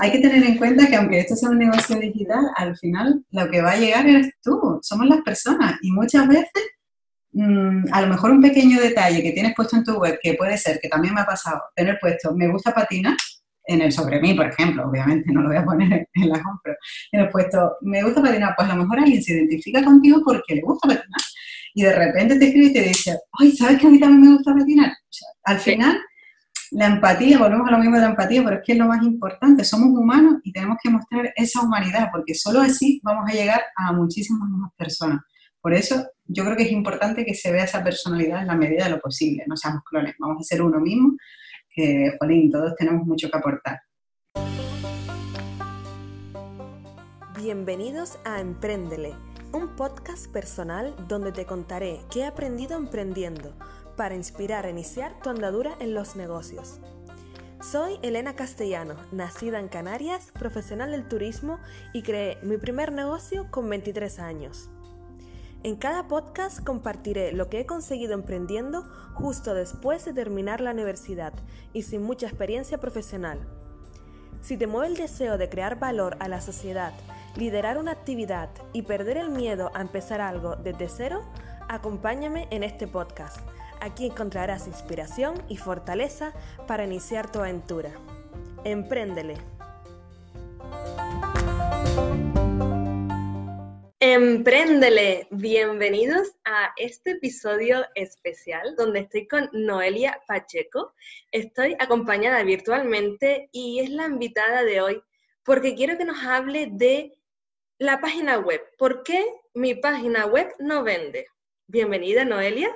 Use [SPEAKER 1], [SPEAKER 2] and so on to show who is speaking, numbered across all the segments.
[SPEAKER 1] hay que tener en cuenta que aunque esto sea un negocio digital, al final lo que va a llegar eres tú, somos las personas. Y muchas veces mm, a lo mejor un pequeño detalle que tienes puesto en tu web, que puede ser, que también me ha pasado, tener puesto me gusta patinar, en el sobre mí, por ejemplo, obviamente no lo voy a poner en la home, pero en el puesto me gusta patinar, pues a lo mejor alguien se identifica contigo porque le gusta patinar. Y de repente te escribe y te dice, ay, ¿sabes que a mí también me gusta patinar? al final, la empatía, volvemos a lo mismo de la empatía, pero es que es lo más importante, somos humanos y tenemos que mostrar esa humanidad, porque solo así vamos a llegar a muchísimas más personas. Por eso yo creo que es importante que se vea esa personalidad en la medida de lo posible, no seamos clones, vamos a ser uno mismo que, Jolín, todos tenemos mucho que aportar.
[SPEAKER 2] Bienvenidos a Emprendele, un podcast personal donde te contaré qué he aprendido emprendiendo para inspirar a iniciar tu andadura en los negocios. Soy Elena Castellano, nacida en Canarias, profesional del turismo y creé mi primer negocio con 23 años. En cada podcast compartiré lo que he conseguido emprendiendo justo después de terminar la universidad y sin mucha experiencia profesional. Si te mueve el deseo de crear valor a la sociedad, liderar una actividad y perder el miedo a empezar algo desde cero, acompáñame en este podcast. Aquí encontrarás inspiración y fortaleza para iniciar tu aventura. Empréndele. Empréndele, bienvenidos a este episodio especial donde estoy con Noelia Pacheco. Estoy acompañada virtualmente y es la invitada de hoy porque quiero que nos hable de la página web. ¿Por qué mi página web no vende? Bienvenida, Noelia.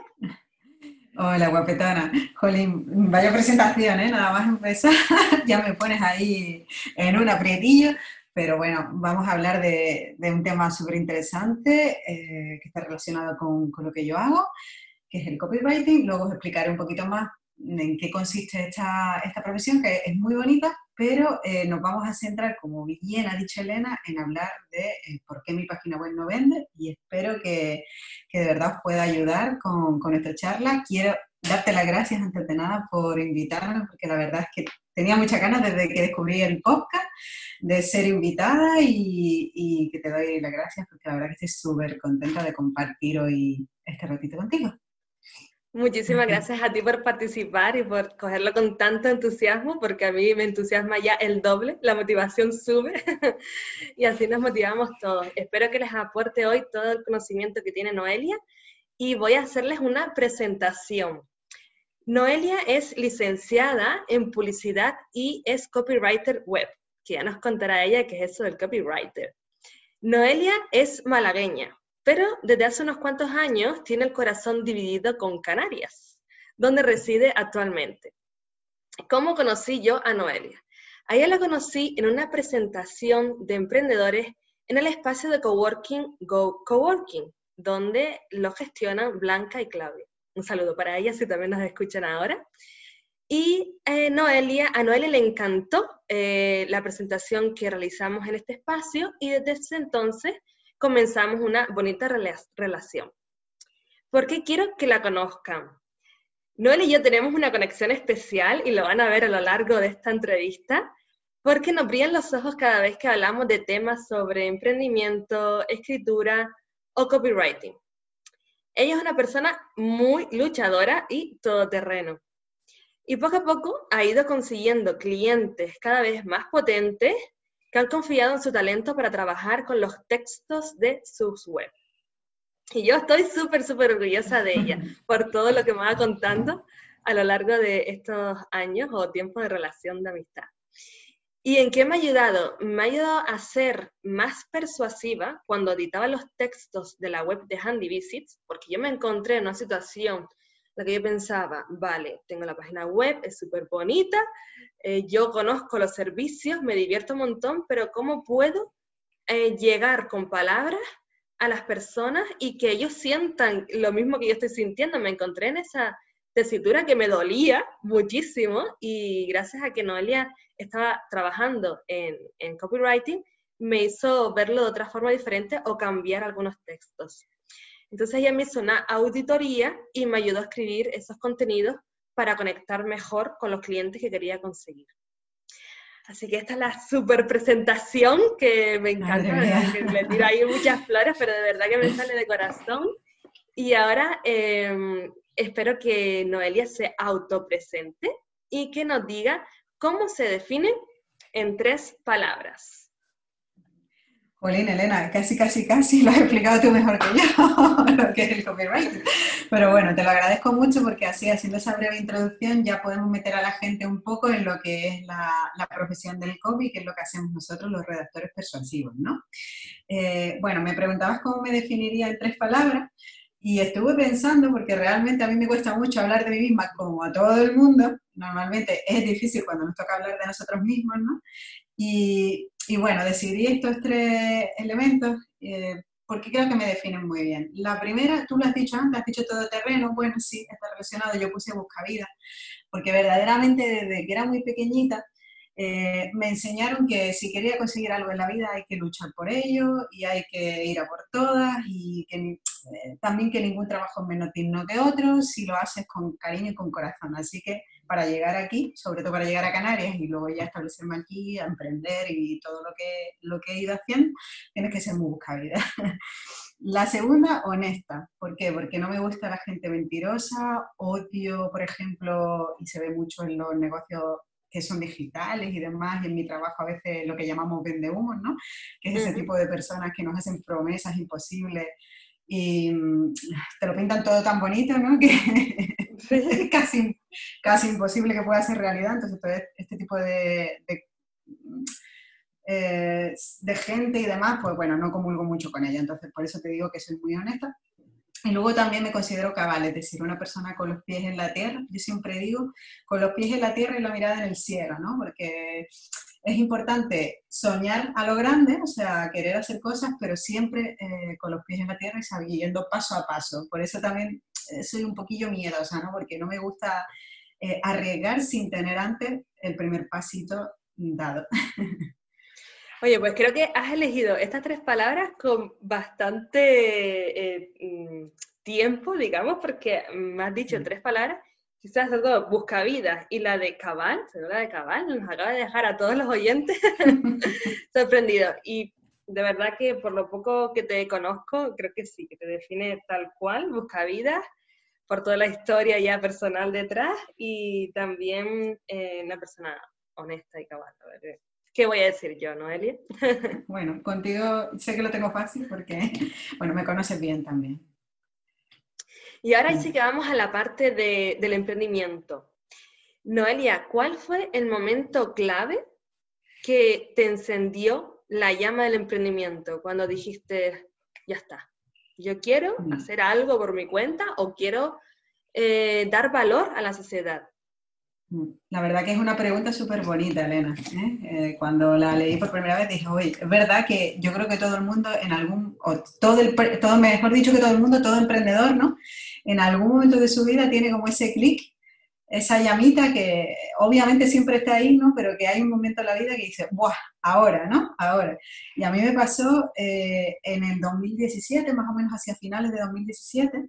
[SPEAKER 1] Hola, guapetona. Jolín, vaya presentación, ¿eh? Nada más empezar, ya me pones ahí en un aprietillo. Pero bueno, vamos a hablar de, un tema súper interesante eh, que está relacionado con, lo que yo hago, que es el copywriting. Luego os explicaré un poquito más en qué consiste esta, esta profesión, que es muy bonita, pero eh, nos vamos a centrar, como bien ha dicho Elena, en hablar de eh, por qué mi página web no vende y espero que, de verdad os pueda ayudar con, con esta charla. Quiero darte las gracias antes de nada por invitarme, porque la verdad es que tenía muchas ganas desde que descubrí el podcast de ser invitada y, que te doy las gracias porque la verdad que estoy súper contenta de compartir hoy este ratito contigo.
[SPEAKER 2] Muchísimas gracias a ti por participar y por cogerlo con tanto entusiasmo, porque a mí me entusiasma ya el doble, la motivación sube y así nos motivamos todos. Espero que les aporte hoy todo el conocimiento que tiene Noelia y voy a hacerles una presentación. Noelia es licenciada en publicidad y es copywriter web, que ya nos contará ella qué es eso del copywriter. Noelia es malagueña, pero desde hace unos cuantos años tiene el corazón dividido con Canarias, donde reside actualmente. ¿Cómo conocí yo a Noelia? A ella la conocí en una presentación de emprendedores en el espacio de coworking Go Coworking, donde lo gestionan Blanca y Claudia. Un saludo para ellas si también nos escuchan ahora. Y eh, Noelia, a Noelia le encantó eh, la presentación que realizamos en este espacio y desde ese entonces comenzamos una bonita relación. Porque quiero que la conozcan. Noelia y yo tenemos una conexión especial y lo van a ver a lo largo de esta entrevista, porque nos brillan los ojos cada vez que hablamos de temas sobre emprendimiento, escritura o copywriting. Ella es una persona muy luchadora y todoterreno. Y poco a poco ha ido consiguiendo clientes cada vez más potentes que han confiado en su talento para trabajar con los textos de sus web. Y yo estoy súper, súper orgullosa de ella por todo lo que me va contando a lo largo de estos años o tiempo de relación de amistad. ¿Y en qué me ha ayudado? Me ha ayudado a ser más persuasiva cuando editaba los textos de la web de Handy Visits, porque yo me encontré en una situación la que yo pensaba, vale, tengo la página web, es súper bonita, eh, yo conozco los servicios, me divierto un montón, pero ¿cómo puedo eh, llegar con palabras a las personas y que ellos sientan lo mismo que yo estoy sintiendo? Me encontré en esa tesitura que me dolía muchísimo y gracias a que Noelia estaba trabajando en, en copywriting, me hizo verlo de otra forma diferente o cambiar algunos textos. Entonces ella me hizo una auditoría y me ayudó a escribir esos contenidos para conectar mejor con los clientes que quería conseguir. Así que esta es la super presentación que me encanta, que le tiro ahí muchas flores, pero de verdad que me sale de corazón. Y ahora em, espero que Noelia se autopresente y que nos diga cómo se define en tres palabras.
[SPEAKER 1] Jolín, Elena, casi, casi, casi lo has explicado tú mejor que yo, lo que es el copyright. Pero bueno, te lo agradezco mucho porque así, haciendo esa breve introducción, ya podemos meter a la gente un poco en lo que es la, profesión del copy, que es lo que hacemos nosotros los redactores persuasivos, ¿no? Eh, bueno, me preguntabas cómo me definiría en tres palabras y estuve pensando, porque realmente a mí me cuesta mucho hablar de mí misma como a todo el mundo, normalmente es difícil cuando nos toca hablar de nosotros mismos, ¿no? Y, y bueno, decidí estos tres elementos eh, porque creo que me definen muy bien. La primera, tú lo has dicho antes, has dicho todo terreno, bueno, sí, está relacionado, yo puse busca vida, porque verdaderamente desde que era muy pequeñita eh, me enseñaron que si quería conseguir algo en la vida hay que luchar por ello y hay que ir a por todas y que, eh, también que ningún trabajo es menos digno que otro si lo haces con cariño y con corazón. Así que para llegar aquí, sobre todo para llegar a Canarias y luego ya establecerme aquí, a emprender y todo lo que, lo que he ido haciendo, tienes que ser muy buscavida. La segunda, honesta. ¿Por qué? Porque no me gusta la gente mentirosa, odio, por ejemplo, y se ve mucho en los negocios que son digitales y demás, y en mi trabajo a veces lo que llamamos vendehumos, ¿no? Que es ese tipo de personas que nos hacen promesas imposibles y mm, te lo pintan todo tan bonito, ¿no? Que es casi, casi imposible que pueda ser realidad. Entonces, todo este tipo de, eh, de gente y demás, pues bueno, no comulgo mucho con ella. Entonces, por eso te digo que soy muy honesta. Y luego también me considero cabal, es decir, una persona con los pies en la tierra. Yo siempre digo, con los pies en la tierra y la mirada en el cielo, ¿no? Porque es importante soñar a lo grande, o sea, querer hacer cosas, pero siempre eh, con los pies en la tierra y sabiendo paso a paso. Por eso también soy un poquillo miedosa, ¿no? Porque no me gusta eh, arriesgar sin tener antes el primer pasito dado.
[SPEAKER 2] Oye, pues creo que has elegido estas tres palabras con bastante eh, mm, tiempo, digamos, porque me has dicho tres palabras, quizás dos, buscavidas y la de cabal, la de cabal, nos acaba de dejar a todos los oyentes sorprendidos. Y de verdad que por lo poco que te conozco, creo que sí, que te define tal cual, buscavidas, por toda la historia ya personal detrás y también eh, una persona honesta y cabal. ¿Qué voy a decir yo, Noelia?
[SPEAKER 1] bueno, contigo sé que lo tengo fácil porque, bueno, me conoces bien también.
[SPEAKER 2] Y ahora sí que vamos a la parte del emprendimiento. Noelia, ¿cuál fue el momento clave que te encendió la llama del emprendimiento cuando dijiste, ya está, yo quiero mm. hacer algo por mi cuenta o quiero eh, dar valor a la sociedad?
[SPEAKER 1] La verdad que es una pregunta súper bonita, Elena. ¿eh? Eh, cuando la leí por primera vez dije, oye, es verdad que yo creo que todo el mundo en algún, o todo, el, todo mejor dicho que todo el mundo, todo emprendedor, ¿no? En algún momento de su vida tiene como ese clic, esa llamita que obviamente siempre está ahí, ¿no? Pero que hay un momento en la vida que dice, ¡buah! Ahora, ¿no? Ahora. Y a mí me pasó eh, en el 2017, más o menos hacia finales de 2017,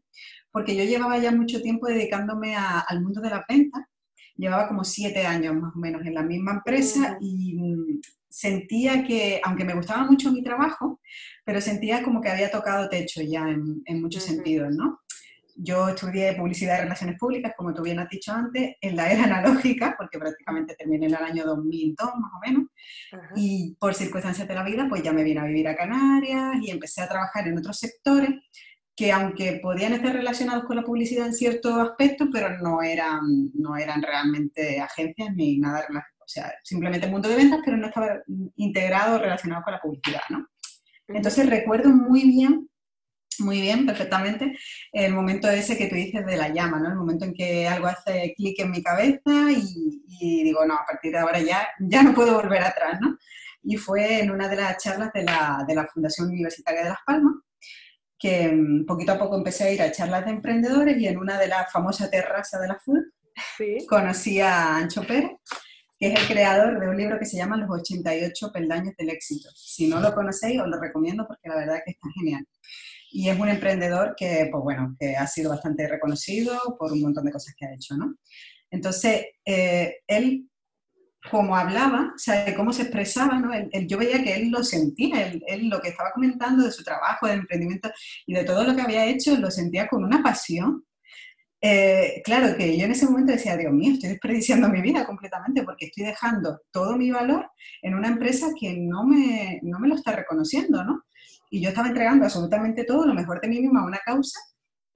[SPEAKER 1] porque yo llevaba ya mucho tiempo dedicándome al mundo de la venta llevaba como siete años más o menos en la misma empresa y mm, sentía que, aunque me gustaba mucho mi trabajo, pero sentía como que había tocado techo ya en, muchos sentidos, ¿no? Yo estudié publicidad y relaciones públicas, como tú bien has dicho antes, en la era analógica, porque prácticamente terminé en el año 2002 más o menos, y por circunstancias de la vida, pues ya me vine a vivir a Canarias y empecé a trabajar en otros sectores que aunque podían estar relacionados con la publicidad en ciertos aspectos, pero no eran, no eran realmente agencias ni nada relacionado. O sea, simplemente el mundo de ventas, pero no estaba integrado o relacionado con la publicidad, ¿no? Entonces recuerdo muy bien, muy bien, perfectamente, el momento ese que tú dices de la llama, ¿no? El momento en que algo hace clic en mi cabeza y, y, digo, no, a partir de ahora ya, ya no puedo volver atrás, ¿no? Y fue en una de las charlas de la, de la Fundación Universitaria de Las Palmas, que mm, poquito a poco empecé a ir a charlas de emprendedores y en una de las famosas terrazas de la FUD conocí a Ancho Pérez, que es el creador de un libro que se llama Los 88 peldaños del éxito. Si no lo conocéis, os lo recomiendo porque la verdad es que está genial. Y es un emprendedor que, pues bueno, que ha sido bastante reconocido por un montón de cosas que ha hecho, ¿no? Entonces, eh, él cómo hablaba, o sea, cómo se expresaba, ¿no? yo veía que él lo sentía, él, lo que estaba comentando de su trabajo, de emprendimiento y de todo lo que había hecho, lo sentía con una pasión. Eh, claro que yo en ese momento decía, Dios mío, estoy desperdiciando mi vida completamente porque estoy dejando todo mi valor en una empresa que no me, no me lo está reconociendo, ¿no? Y yo estaba entregando absolutamente todo, lo mejor de mí misma a una causa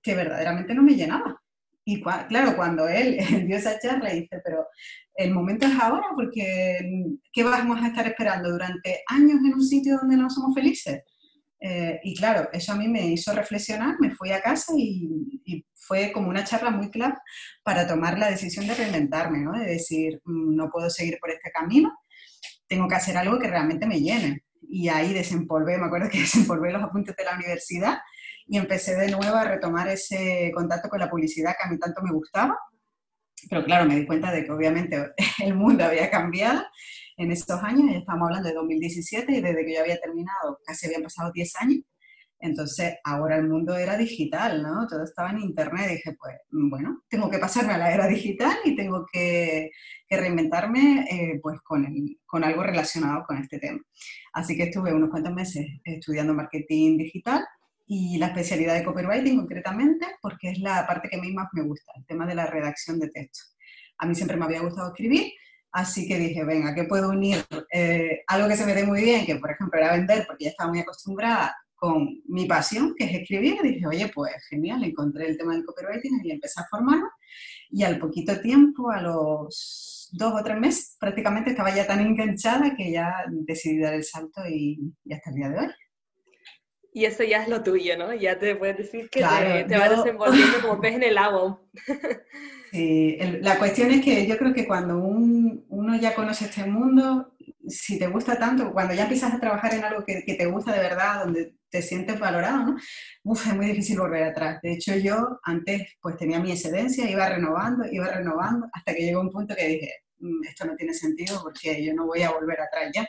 [SPEAKER 1] que verdaderamente no me llenaba. Y claro, cuando él dio esa charla, dice, pero el momento es ahora, porque ¿qué vamos a estar esperando durante años en un sitio donde no somos felices? Eh, y claro, eso a mí me hizo reflexionar, me fui a casa y, fue como una charla muy clara para tomar la decisión de reinventarme, ¿no? de decir, mm, no puedo seguir por este camino, tengo que hacer algo que realmente me llene. Y ahí desempolvé, me acuerdo que desempolvé los apuntes de la universidad y empecé de nuevo a retomar ese contacto con la publicidad que a mí tanto me gustaba. Pero claro, me di cuenta de que obviamente el mundo había cambiado en estos años, ya estamos hablando de 2017 y desde que yo había terminado casi habían pasado 10 años. Entonces, ahora el mundo era digital, ¿no? Todo estaba en Internet. dije, pues, bueno, tengo que pasarme a la era digital y tengo que, reinventarme eh, pues con, con algo relacionado con este tema. Así que estuve unos cuantos meses estudiando marketing digital y la especialidad de copywriting concretamente, porque es la parte que a mí más me gusta, el tema de la redacción de texto. A mí siempre me había gustado escribir, así que dije, venga, ¿qué puedo unir? Eh, algo que se me dé muy bien, que por ejemplo era vender, porque ya estaba muy acostumbrada con mi pasión, que es escribir, dije, oye, pues genial, encontré el tema del copywriting y empecé a formarme. Y al poquito tiempo, a los dos o tres meses, prácticamente estaba ya tan enganchada que ya decidí dar el salto y, y hasta el día de hoy.
[SPEAKER 2] Y eso ya es lo tuyo, ¿no? Ya te puedes decir que te, te vas desenvolviendo como pez en el agua.
[SPEAKER 1] Sí, la cuestión es que yo creo que cuando uno ya conoce este mundo, si te gusta tanto, cuando ya empiezas a trabajar en algo que, te gusta de verdad, donde te sientes valorado, ¿no? Uf, es muy difícil volver atrás. De hecho, yo antes pues tenía mi excedencia, iba renovando, iba renovando, hasta que llegó un punto que dije, mm, esto no tiene sentido porque yo no voy a volver atrás ya.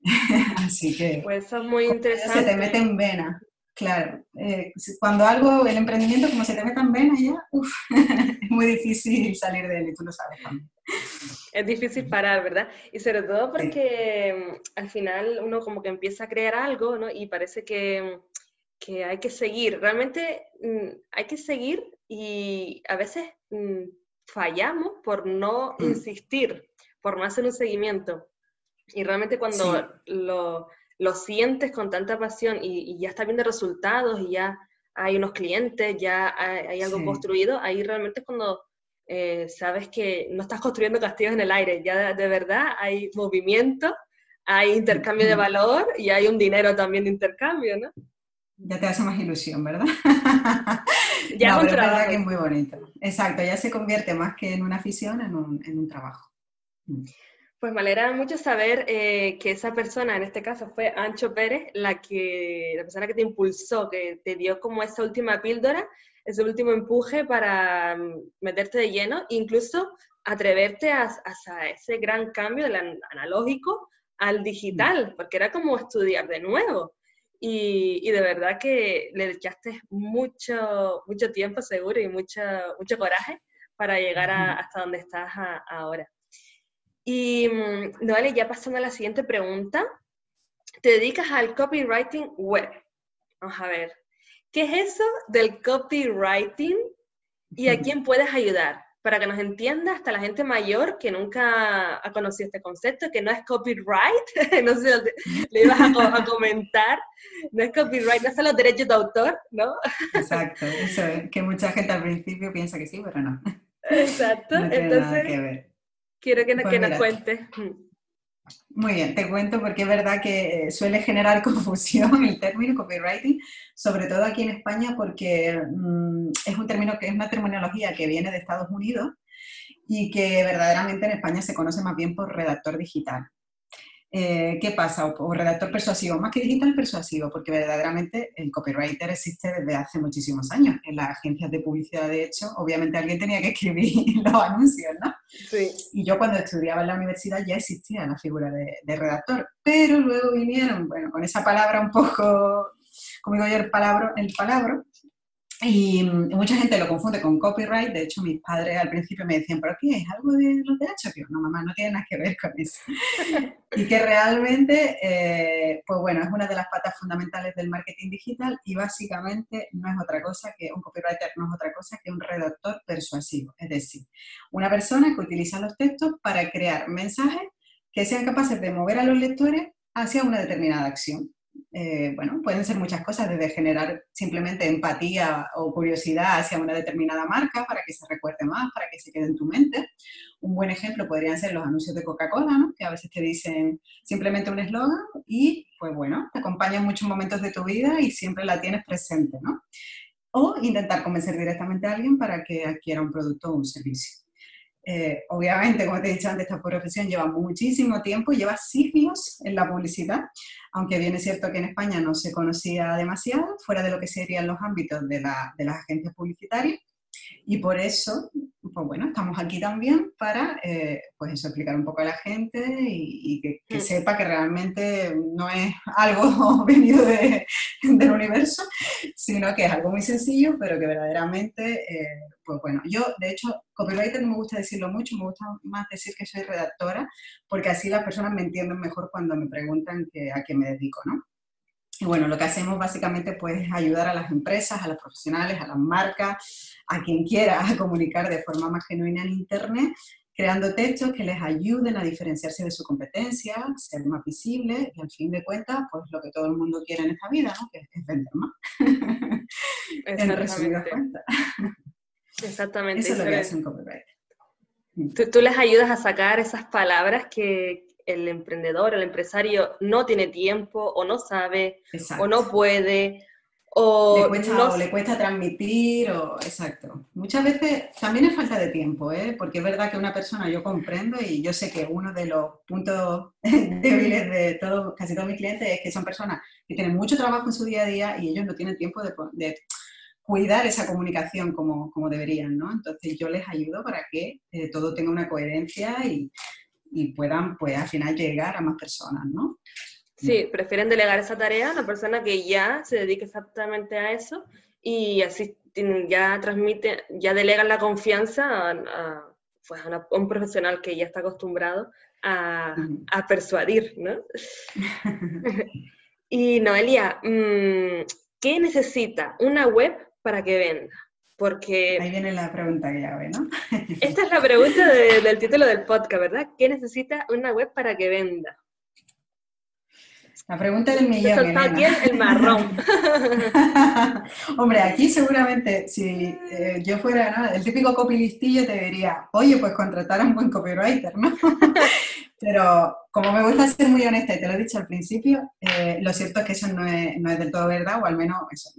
[SPEAKER 1] Así que...
[SPEAKER 2] Pues eso es muy interesante.
[SPEAKER 1] Se te mete en vena, claro. Eh, cuando algo, el emprendimiento, como se te mete en vena ya, uf, es muy difícil salir de él y tú lo sabes también.
[SPEAKER 2] Es difícil parar, ¿verdad? Y sobre todo porque mm, al final uno como que empieza a crear algo, ¿no? Y parece que, que hay que seguir. Realmente mm, hay que seguir y a veces mm, fallamos por no insistir, por no hacer un seguimiento. Y realmente cuando lo, lo, sientes con tanta pasión y, ya está viendo resultados y ya hay unos clientes, ya hay, algo construido, ahí realmente es cuando eh, sabes que no estás construyendo castillos en el aire, ya de, verdad hay movimiento, hay intercambio de valor y hay un dinero también de intercambio, ¿no?
[SPEAKER 1] Ya te hace más ilusión, ¿verdad? ya no, es verdad que es muy bonito. Exacto, ya se convierte más que en una afición, en un, en un trabajo. Mm.
[SPEAKER 2] Pues me alegra mucho saber eh, que esa persona, en este caso fue Ancho Pérez, la, que, la persona que te impulsó, que te dio como esa última píldora, ese último empuje para mm, meterte de lleno, incluso atreverte a, a ese gran cambio del analógico al digital, porque era como estudiar de nuevo. Y, y, de verdad que le echaste mucho, mucho tiempo seguro y mucho, mucho coraje para llegar hasta donde estás ahora. Y, mm, vale, ya pasando a la siguiente pregunta, te dedicas al copywriting web. Vamos a ver, ¿qué es eso del copywriting y a quién puedes ayudar? Para que nos entienda hasta la gente mayor que nunca ha conocido este concepto, que no es copyright, no sé le ibas a, comentar, no es copyright, no son los derechos de autor, ¿no?
[SPEAKER 1] Exacto, eso es, que mucha gente al principio piensa que sí, pero no.
[SPEAKER 2] Exacto, entonces... Quiero que, pues nos cuentes.
[SPEAKER 1] Muy bien, te cuento porque es verdad que suele generar confusión el término copywriting, sobre todo aquí en España porque mm, es un término que es una terminología que viene de Estados Unidos y que verdaderamente en España se conoce más bien por redactor digital. Eh, ¿Qué pasa? O, redactor persuasivo, más que digital persuasivo, porque verdaderamente el copywriter existe desde hace muchísimos años. En las agencias de publicidad, de hecho, obviamente alguien tenía que escribir los anuncios, ¿no? Sí. Y yo cuando estudiaba en la universidad ya existía la figura de, redactor, pero luego vinieron, bueno, con esa palabra un poco, como digo yo, el palabra, el palabra y mucha gente lo confunde con copyright. De hecho, mis padres al principio me decían, ¿pero qué? ¿Es algo de los derechos? Yo, no, mamá, no tiene nada que ver con eso. y que realmente, eh, pues bueno, es una de las patas fundamentales del marketing digital y básicamente no es otra cosa que, un copywriter no es otra cosa que un redactor persuasivo. Es decir, una persona que utiliza los textos para crear mensajes que sean capaces de mover a los lectores hacia una determinada acción. Eh, bueno, pueden ser muchas cosas, desde generar simplemente empatía o curiosidad hacia una determinada marca para que se recuerde más, para que se quede en tu mente. Un buen ejemplo podrían ser los anuncios de Coca-Cola, ¿no? que a veces te dicen simplemente un eslogan y, pues bueno, te acompañan muchos momentos de tu vida y siempre la tienes presente, ¿no? O intentar convencer directamente a alguien para que adquiera un producto o un servicio. Eh, obviamente, como te he dicho antes, esta profesión lleva muchísimo tiempo, lleva siglos en la publicidad, aunque bien es cierto que en España no se conocía demasiado, fuera de lo que serían los ámbitos de, de las agencias publicitarias. Y por eso, pues bueno, estamos aquí también para, eh, pues eso, explicar un poco a la gente y, que, mm. sepa que realmente no es algo venido del universo, sino que es algo muy sencillo, pero que verdaderamente, eh, pues bueno, yo de hecho, copywriter no me gusta decirlo mucho, me gusta más decir que soy redactora, porque así las personas me entienden mejor cuando me preguntan a qué me dedico, ¿no? Y bueno, lo que hacemos básicamente pues, es ayudar a las empresas, a los profesionales, a las marcas, a quien quiera a comunicar de forma más genuina en Internet, creando textos que les ayuden a diferenciarse de su competencia, ser más visibles y al fin de cuentas, pues lo que todo el mundo quiere en esta vida, ¿no? que es vender más. en resumidas cuentas.
[SPEAKER 2] Exactamente.
[SPEAKER 1] Eso es lo que hace un copyright.
[SPEAKER 2] Tú, tú les ayudas a sacar esas palabras que, el emprendedor, el empresario no tiene tiempo o no sabe o no puede o
[SPEAKER 1] le cuesta, le cuesta transmitir o exacto. Muchas veces también es falta de tiempo, ¿eh? porque es verdad que una persona yo comprendo y yo sé que uno de los puntos débiles de todo, casi todos mis clientes es que son personas que tienen mucho trabajo en su día a día y ellos no tienen tiempo de, cuidar esa comunicación como, como, deberían, ¿no? Entonces yo les ayudo para que eh, todo tenga una coherencia y, y puedan, pues, al final llegar a más personas, ¿no?
[SPEAKER 2] Sí, prefieren delegar esa tarea a una persona que ya se dedique exactamente a eso y así ya transmite, ya delegan la confianza a, pues a, un profesional que ya está acostumbrado a, a persuadir, ¿no? y Noelia, mm, ¿qué necesita una web para que venda? Porque...
[SPEAKER 1] Ahí viene la pregunta clave, ¿no?
[SPEAKER 2] esta es la pregunta del título del podcast, ¿verdad? ¿Qué necesita una web para que venda?
[SPEAKER 1] La pregunta del millón.
[SPEAKER 2] El marrón.
[SPEAKER 1] Hombre, aquí seguramente, si eh, yo fuera el típico copilistillo, te diría, oye, pues contratar a un buen copywriter, ¿no? Pero como me gusta ser muy honesta y te lo he dicho al principio, eh, lo cierto es que eso no es, no es, del todo verdad, o al menos eso,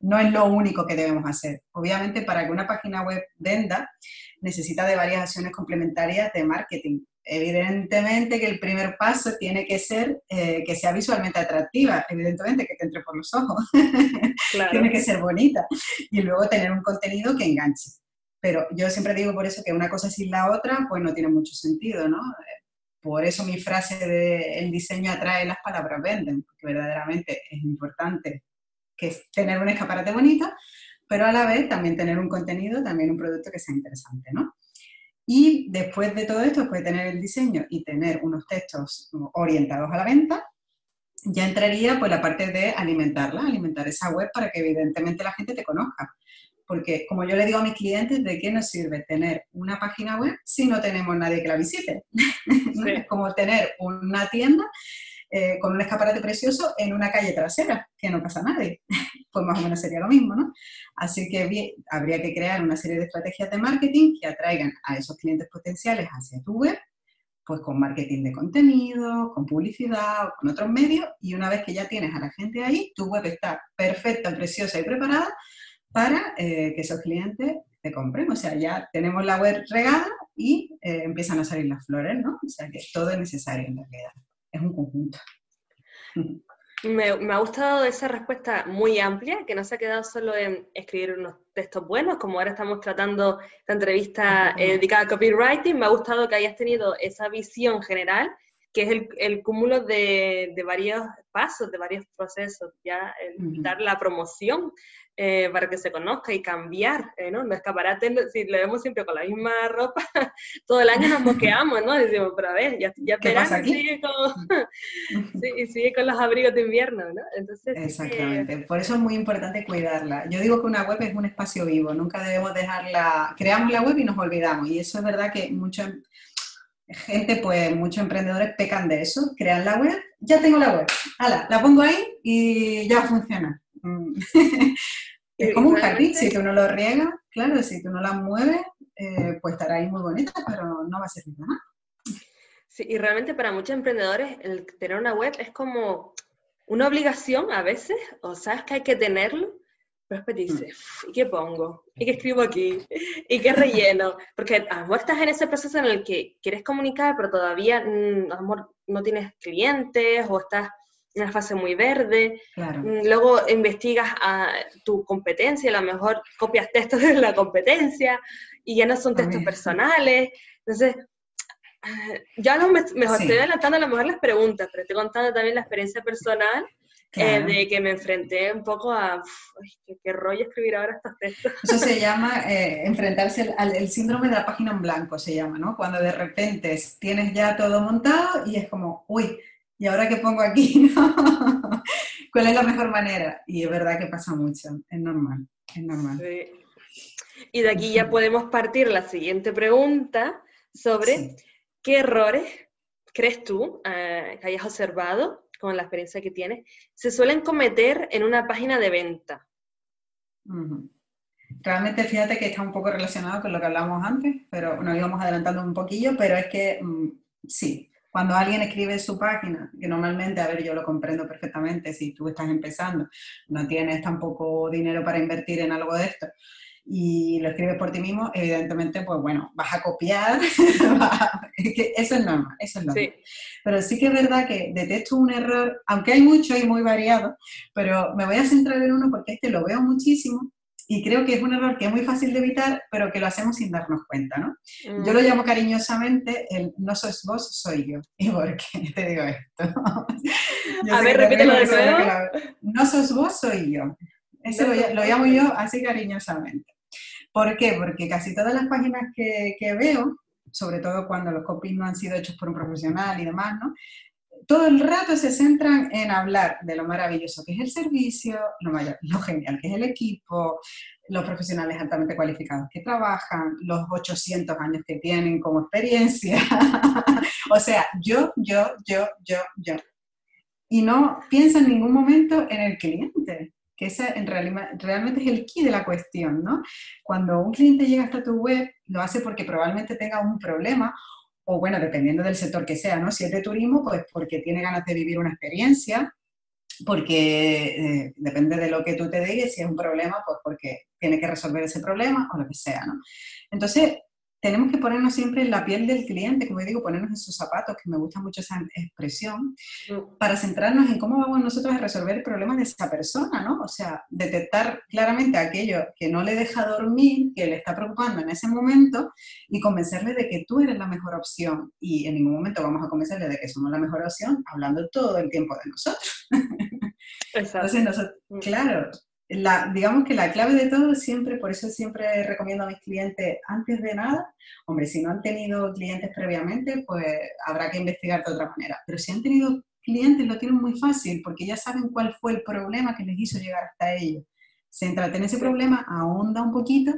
[SPEAKER 1] no es lo único que debemos hacer. Obviamente, para que una página web venda, necesita de varias acciones complementarias de marketing. Evidentemente que el primer paso tiene que ser eh, que sea visualmente atractiva, evidentemente que te entre por los ojos, tiene que ser bonita y luego tener un contenido que enganche. Pero yo siempre digo por eso que una cosa sin la otra, pues no tiene mucho sentido, ¿no? Por eso mi frase de el diseño atrae, las palabras venden, porque verdaderamente es importante que es tener un escaparate bonito, pero a la vez también tener un contenido, también un producto que sea interesante, ¿no? Y después de todo esto, después de tener el diseño y tener unos textos orientados a la venta, ya entraría pues la parte de alimentarla, alimentar esa web para que evidentemente la gente te conozca. Porque como yo le digo a mis clientes, ¿de qué nos sirve tener una página web si no tenemos nadie que la visite? es como tener una tienda eh, con un escaparate precioso en una calle trasera, que no pasa nadie. pues más o menos sería lo mismo, ¿no? Así que habría que crear una serie de estrategias de marketing que atraigan a esos clientes potenciales hacia tu web, pues con marketing de contenido, con publicidad o con otros medios, y una vez que ya tienes a la gente ahí, tu web está perfecta, preciosa y preparada para eh, que esos clientes te compren. O sea, ya tenemos la web regada y eh, empiezan a salir las flores, ¿no? O sea, que todo es necesario en realidad es un conjunto.
[SPEAKER 2] Me, me, ha gustado esa respuesta muy amplia, que no se ha quedado solo en escribir unos textos buenos, como ahora estamos tratando esta entrevista eh, dedicada a copywriting. Me ha gustado que hayas tenido esa visión general que es el, el cúmulo de, de, varios pasos, de varios procesos, ya dar la promoción eh, para que se conozca y cambiar, eh, ¿no? Los escaparates, si lo vemos siempre con la misma ropa, todo el año nos moqueamos, ¿no? Decimos, pero a ver, ya, ya verano sigue con, sí, sigue con los abrigos de invierno, ¿no?
[SPEAKER 1] Entonces, Exactamente, por eso es muy importante cuidarla. Yo digo que una web es un espacio vivo, nunca debemos dejarla, creamos la web y nos olvidamos, y eso es verdad que mucho gente, pues muchos emprendedores pecan de eso, crean la web, ya tengo la web, hala, la pongo ahí y ya funciona. Es como un jardín, si tú no lo riegas, claro, si tú no la mueves, eh, pues estará ahí muy bonita, pero no va a servir de nada.
[SPEAKER 2] Sí, y realmente para muchos emprendedores el tener una web es como una obligación a veces, o sabes que hay que tenerlo, pero después dices, mm. ¿y qué pongo? ¿Y qué escribo aquí? ¿Y qué relleno? Porque a lo mejor estás en ese proceso en el que quieres comunicar, pero todavía mm, a lo mejor no tienes clientes o estás una fase muy verde. Mm, luego investigas a tu competencia, a lo mejor copias textos de la competencia y ya no son textos personales. Entonces, eh, ya no me, estoy adelantando a lo mejor las preguntas, pero estoy contando también la experiencia personal eh, de que me enfrenté un poco a, ¿qué, rollo escribir ahora estos textos.
[SPEAKER 1] Eso se llama eh, enfrentarse al el síndrome de la página en blanco, se llama, ¿no? Cuando de repente tienes ya todo montado y es como, uy, ¿y ahora qué pongo aquí? ¿Cuál es la mejor manera? Y es verdad que pasa mucho, es normal, es normal.
[SPEAKER 2] Y de aquí ya podemos partir la siguiente pregunta sobre qué errores crees tú eh, que hayas observado con la experiencia que tienes, se suelen cometer en una página de venta.
[SPEAKER 1] Realmente fíjate que está un poco relacionado con lo que hablábamos antes, pero nos íbamos adelantando un poquillo, pero es que mm, sí, cuando alguien escribe su página, que normalmente, a ver, yo lo comprendo perfectamente, si tú estás empezando, no tienes tampoco dinero para invertir en algo de esto, y lo escribes por ti mismo, evidentemente, pues bueno, vas a copiar, eso es normal, eso es normal. Pero sí que es verdad que detesto un error, aunque hay mucho y muy variado, pero me voy a centrar en uno porque este lo veo muchísimo y creo que es un error que es muy fácil de evitar, pero que lo hacemos sin darnos cuenta, ¿no? Yo lo mm. llamo cariñosamente el no sois vos, soy yo. ¿Y por qué te digo esto?
[SPEAKER 2] a ver, repítelo de nuevo.
[SPEAKER 1] No sos vos, soy yo. Eso lo, llamo yo así cariñosamente. ¿Por qué? Porque casi todas las páginas que, veo, sobre todo cuando los copies no han sido hechos por un profesional y demás, ¿no? Todo el rato se centran en hablar de lo maravilloso que es el servicio, lo, genial que es el equipo, los profesionales altamente cualificados que trabajan, los 800 años que tienen como experiencia. o sea, yo, yo, yo, yo, yo. Y no piensa en ningún momento en el cliente que ese en realidad, realmente es el key de la cuestión, ¿no? Cuando un cliente llega hasta tu web, lo hace porque probablemente tenga un problema o bueno, dependiendo del sector que sea, ¿no? Si es de turismo, pues porque tiene ganas de vivir una experiencia, porque eh, depende de lo que tú te digas, si es un problema, pues porque tiene que resolver ese problema o lo que sea, ¿no? Entonces, tenemos que ponernos siempre en la piel del cliente, como digo, ponernos en sus zapatos, que me gusta mucho esa expresión, para centrarnos en cómo vamos nosotros a resolver el problema de esa persona, ¿no? O sea, detectar claramente aquello que no le deja dormir, que le está preocupando en ese momento y convencerle de que tú eres la mejor opción. Y en ningún momento vamos a convencerle de que somos la mejor opción hablando todo el tiempo de nosotros. Exacto. Entonces, nosotros, mm. Claro, digamos que la clave de todo siempre, por eso siempre recomiendo a mis clientes, antes de nada, hombre, si no han tenido clientes previamente, pues habrá que investigar de otra manera. Pero si han tenido clientes, lo tienen muy fácil, porque ya saben cuál fue el problema que les hizo llegar hasta ellos. Céntrate en ese problema, ahonda un poquito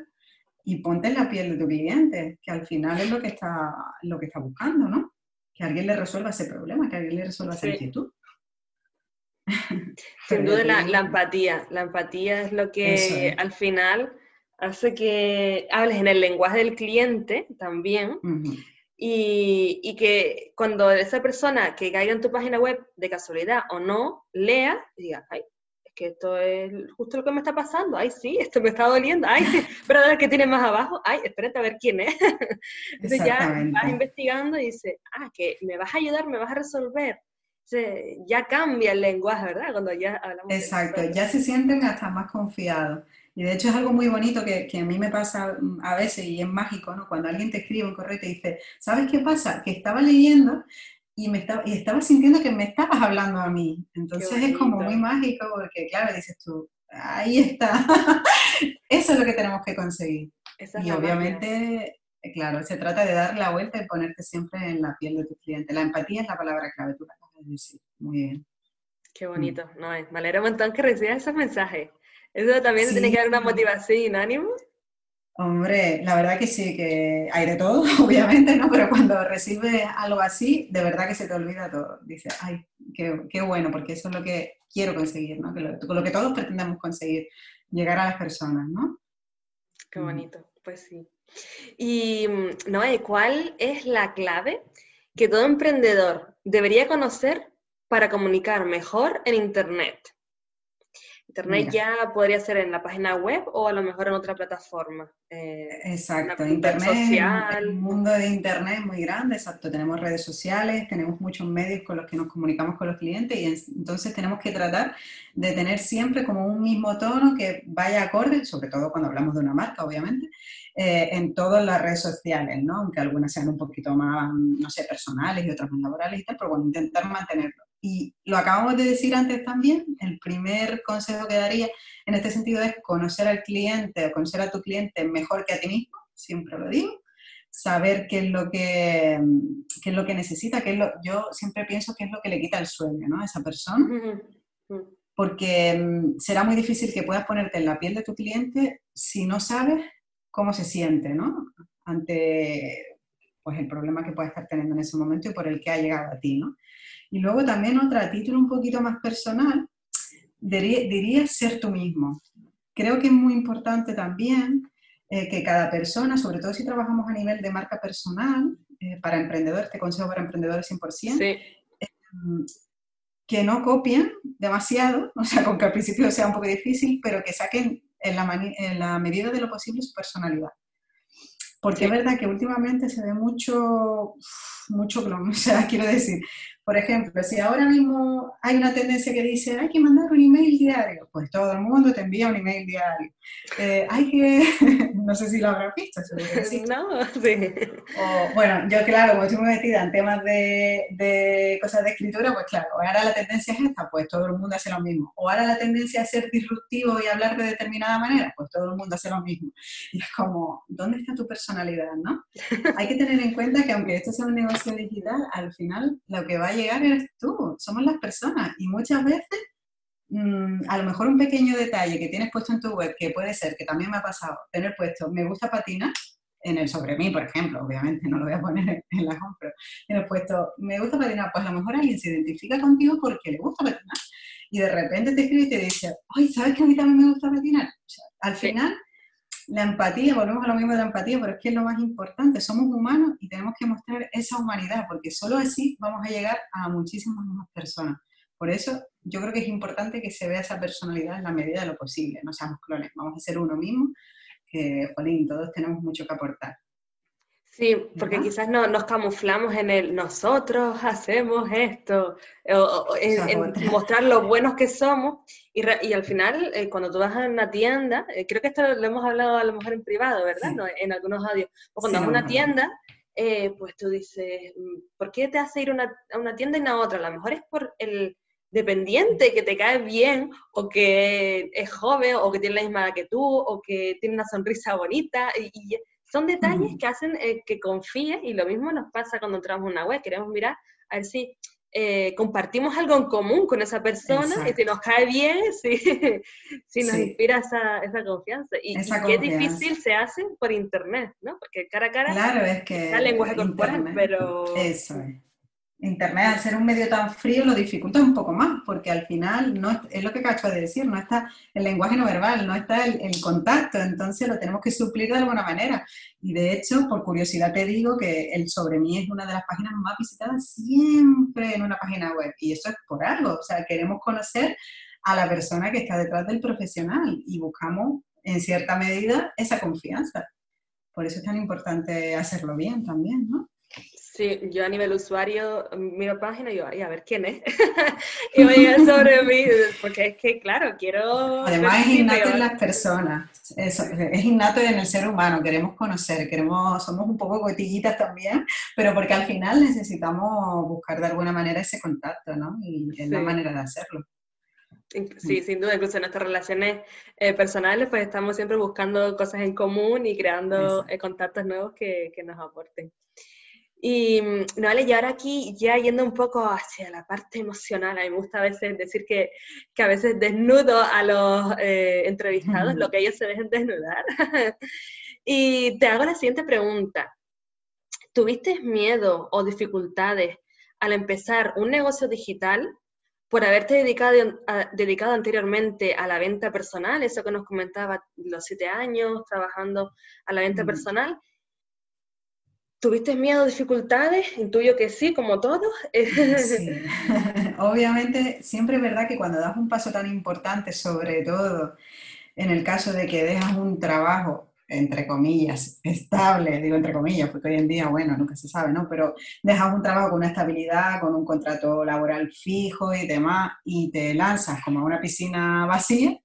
[SPEAKER 1] y ponte en la piel de tu cliente, que al final es lo que está, lo que está buscando, ¿no? Que alguien le resuelva ese problema, que alguien le resuelva esa inquietud.
[SPEAKER 2] Sin duda la, empatía. La empatía es lo que al final hace que hables en el lenguaje del cliente también. y, que cuando esa persona que caiga en tu página web de casualidad o no, lea y diga, ay, es que esto es justo lo que me está pasando, ay, sí, esto me está doliendo, ay, pero a ver qué tiene más abajo, ay, espérate a ver quién es. Entonces ya vas investigando y dices, ah, que me vas a ayudar, me vas a resolver ya cambia el lenguaje, ¿verdad? Cuando ya hablamos.
[SPEAKER 1] Exacto, ya se sienten hasta más confiados. Y de hecho es algo muy bonito que, que, a mí me pasa mm, a veces y es mágico, ¿no? Cuando alguien te escribe un correo y te dice, ¿sabes qué pasa? Que estaba leyendo y, me estaba, y estaba sintiendo que me estabas hablando a mí. Entonces es como muy mágico porque, claro, dices tú, ahí está. Eso es lo que tenemos que conseguir. y obviamente, claro, se trata de dar la vuelta y ponerte siempre en la piel de tu cliente. La empatía es la palabra clave, tú la acabas de decir. Muy bien.
[SPEAKER 2] Qué bonito, no, me alegra un montón que recibas esos mensajes. Eso también tiene que dar una motivación y un ánimo.
[SPEAKER 1] Hombre, la verdad que sí, que hay de todo, obviamente, ¿no? Pero cuando recibes algo así, de verdad que se te olvida todo. Dices, ay, qué, bueno, porque eso es lo que quiero conseguir, ¿no? Que lo, que todos pretendemos conseguir, llegar a las personas, ¿no?
[SPEAKER 2] Qué mm. bonito, pues sí. Y, mm, Noé, ¿cuál es la clave que todo emprendedor debería conocer para comunicar mejor en Internet? Internet ya podría ser en la página web o a lo mejor en otra plataforma.
[SPEAKER 1] Eh, exacto, Internet, social. el mundo de Internet es muy grande, exacto. Tenemos redes sociales, tenemos muchos medios con los que nos comunicamos con los clientes y entonces tenemos que tratar de tener siempre como un mismo tono que vaya acorde, sobre todo cuando hablamos de una marca, obviamente, eh, en todas las redes sociales, ¿no? Aunque algunas sean un poquito más, no sé, personales y otras más laborales y tal, pero bueno, intentar mantenerlo. Y lo acabamos de decir antes también, el primer consejo que daría en este sentido es conocer al cliente o conocer a tu cliente mejor que a ti mismo, siempre lo digo, saber qué es lo que, qué es lo que necesita, qué es lo, yo siempre pienso que es lo que le quita el sueño ¿no? a esa persona, porque mm, será muy difícil que puedas ponerte en la piel de tu cliente si no sabes cómo se siente ¿no? ante pues, el problema que pueda estar teniendo en ese momento y por el que ha llegado a ti. ¿no? Y luego también otra, título un poquito más personal, diría, ser tú mismo. Creo que es muy importante también eh, que cada persona, sobre todo si trabajamos a nivel de marca personal, eh, para emprendedores, te consejo para emprendedores 100%, em, que no copien demasiado, o sea, con que al principio sea un poco difícil, pero que saquen en la, en la medida de lo posible su personalidad. Porque es verdad que últimamente se ve mucho, mucho clon, o sea, quiero decir, por ejemplo, si ahora mismo hay una tendencia que dice hay que mandar un email diario, pues todo el mundo te envía un email diario. Eh, hay que, no sé si lo habrás visto,
[SPEAKER 2] sí. No, sí.
[SPEAKER 1] O, bueno, yo claro, como estoy muy metida en temas de, de, cosas de escritura, pues claro, ahora la tendencia es esta, pues todo el mundo hace lo mismo. O ahora la tendencia es ser disruptivo y hablar de determinada manera, pues todo el mundo hace lo mismo. Y es como, ¿dónde está tu personalidad, no? hay que tener en cuenta que aunque esto sea un negocio digital, al final lo que va llegar eres tú, somos las personas. Y muchas veces, mm, a lo mejor un pequeño detalle que tienes puesto en tu web, que puede ser, que también me ha pasado, tener puesto, me gusta patinar, en el sobre mí, por ejemplo, obviamente no lo voy a poner en la home, pero en puesto, me gusta patinar, pues a lo mejor alguien se identifica contigo porque le gusta patinar. Y de repente te escribe y te dice, ay, ¿sabes que a mí también me gusta patinar? al final la empatía, volvemos a lo mismo de la empatía, pero es que es lo más importante, somos humanos y tenemos que mostrar esa humanidad, porque solo así vamos a llegar a muchísimas más personas. Por eso yo creo que es importante que se vea esa personalidad en la medida de lo posible, no seamos clones, vamos a ser uno mismo, que, Jolín, todos tenemos mucho que aportar.
[SPEAKER 2] Sí, porque quizás no, nos camuflamos en el nosotros hacemos esto, o, en, mostrar lo buenos que somos, y, y al final, eh, cuando tú vas a una tienda, eh, creo que esto lo hemos hablado a lo mejor en privado, ¿verdad? No, en algunos audios. O cuando vas a una tienda, eh, pues tú dices, mm, ¿por qué te hace ir una, a una tienda y no a otra? A lo mejor es por el dependiente que te cae bien, o que es joven, o que tiene la misma edad que tú, o que tiene una sonrisa bonita, y, y son detalles que hacen eh, que confíes y lo mismo nos pasa cuando entramos en una web. Queremos mirar a ver si eh, compartimos algo en común con esa persona y si nos cae bien, si, si nos inspira esa, esa, confianza. Y, qué difícil se hace por internet, ¿no? Porque cara a cara
[SPEAKER 1] claro, es que
[SPEAKER 2] el lenguaje corporal, pero...
[SPEAKER 1] Eso es. Internet, al ser un medio tan frío, lo dificulta un poco más, porque al final no es, lo que cacho de decir, no está el lenguaje no verbal, no está el, contacto, entonces lo tenemos que suplir de alguna manera. Y de hecho, por curiosidad te digo que el sobre mí es una de las páginas más visitadas siempre en una página web, y eso es por algo, o sea, queremos conocer a la persona que está detrás del profesional y buscamos en cierta medida esa confianza. Por eso es tan importante hacerlo bien también, ¿no?
[SPEAKER 2] Sí, yo a nivel usuario miro página y digo, ay, a ver quién es. y voy a sobre mí, porque es que, claro, quiero...
[SPEAKER 1] Además es innato en las personas, es, es, innato en el ser humano, queremos conocer, queremos, somos un poco cotillitas también, pero porque al final necesitamos buscar de alguna manera ese contacto, ¿no? Y es la manera de hacerlo.
[SPEAKER 2] Sí, sin duda, incluso en nuestras relaciones eh, personales, pues estamos siempre buscando cosas en común y creando eh, contactos nuevos que, que nos aporten. Y vale, y ahora aquí ya yendo un poco hacia la parte emocional, a mí me gusta a veces decir que, que a veces desnudo a los eh, entrevistados, lo que ellos se dejen desnudar. y te hago la siguiente pregunta. ¿Tuviste miedo o dificultades al empezar un negocio digital por haberte dedicado, dedicado anteriormente a la venta personal, eso que nos comentaba, los siete años trabajando a la venta personal? ¿Tuviste miedo, dificultades? Intuyo que sí, como todos.
[SPEAKER 1] Sí. Obviamente, siempre es verdad que cuando das un paso tan importante, sobre todo en el caso de que dejas un trabajo, entre comillas, estable, digo entre comillas, porque hoy en día, bueno, nunca se sabe, ¿no? Pero dejas un trabajo con una estabilidad, con un contrato laboral fijo y demás, y te lanzas como a una piscina vacía.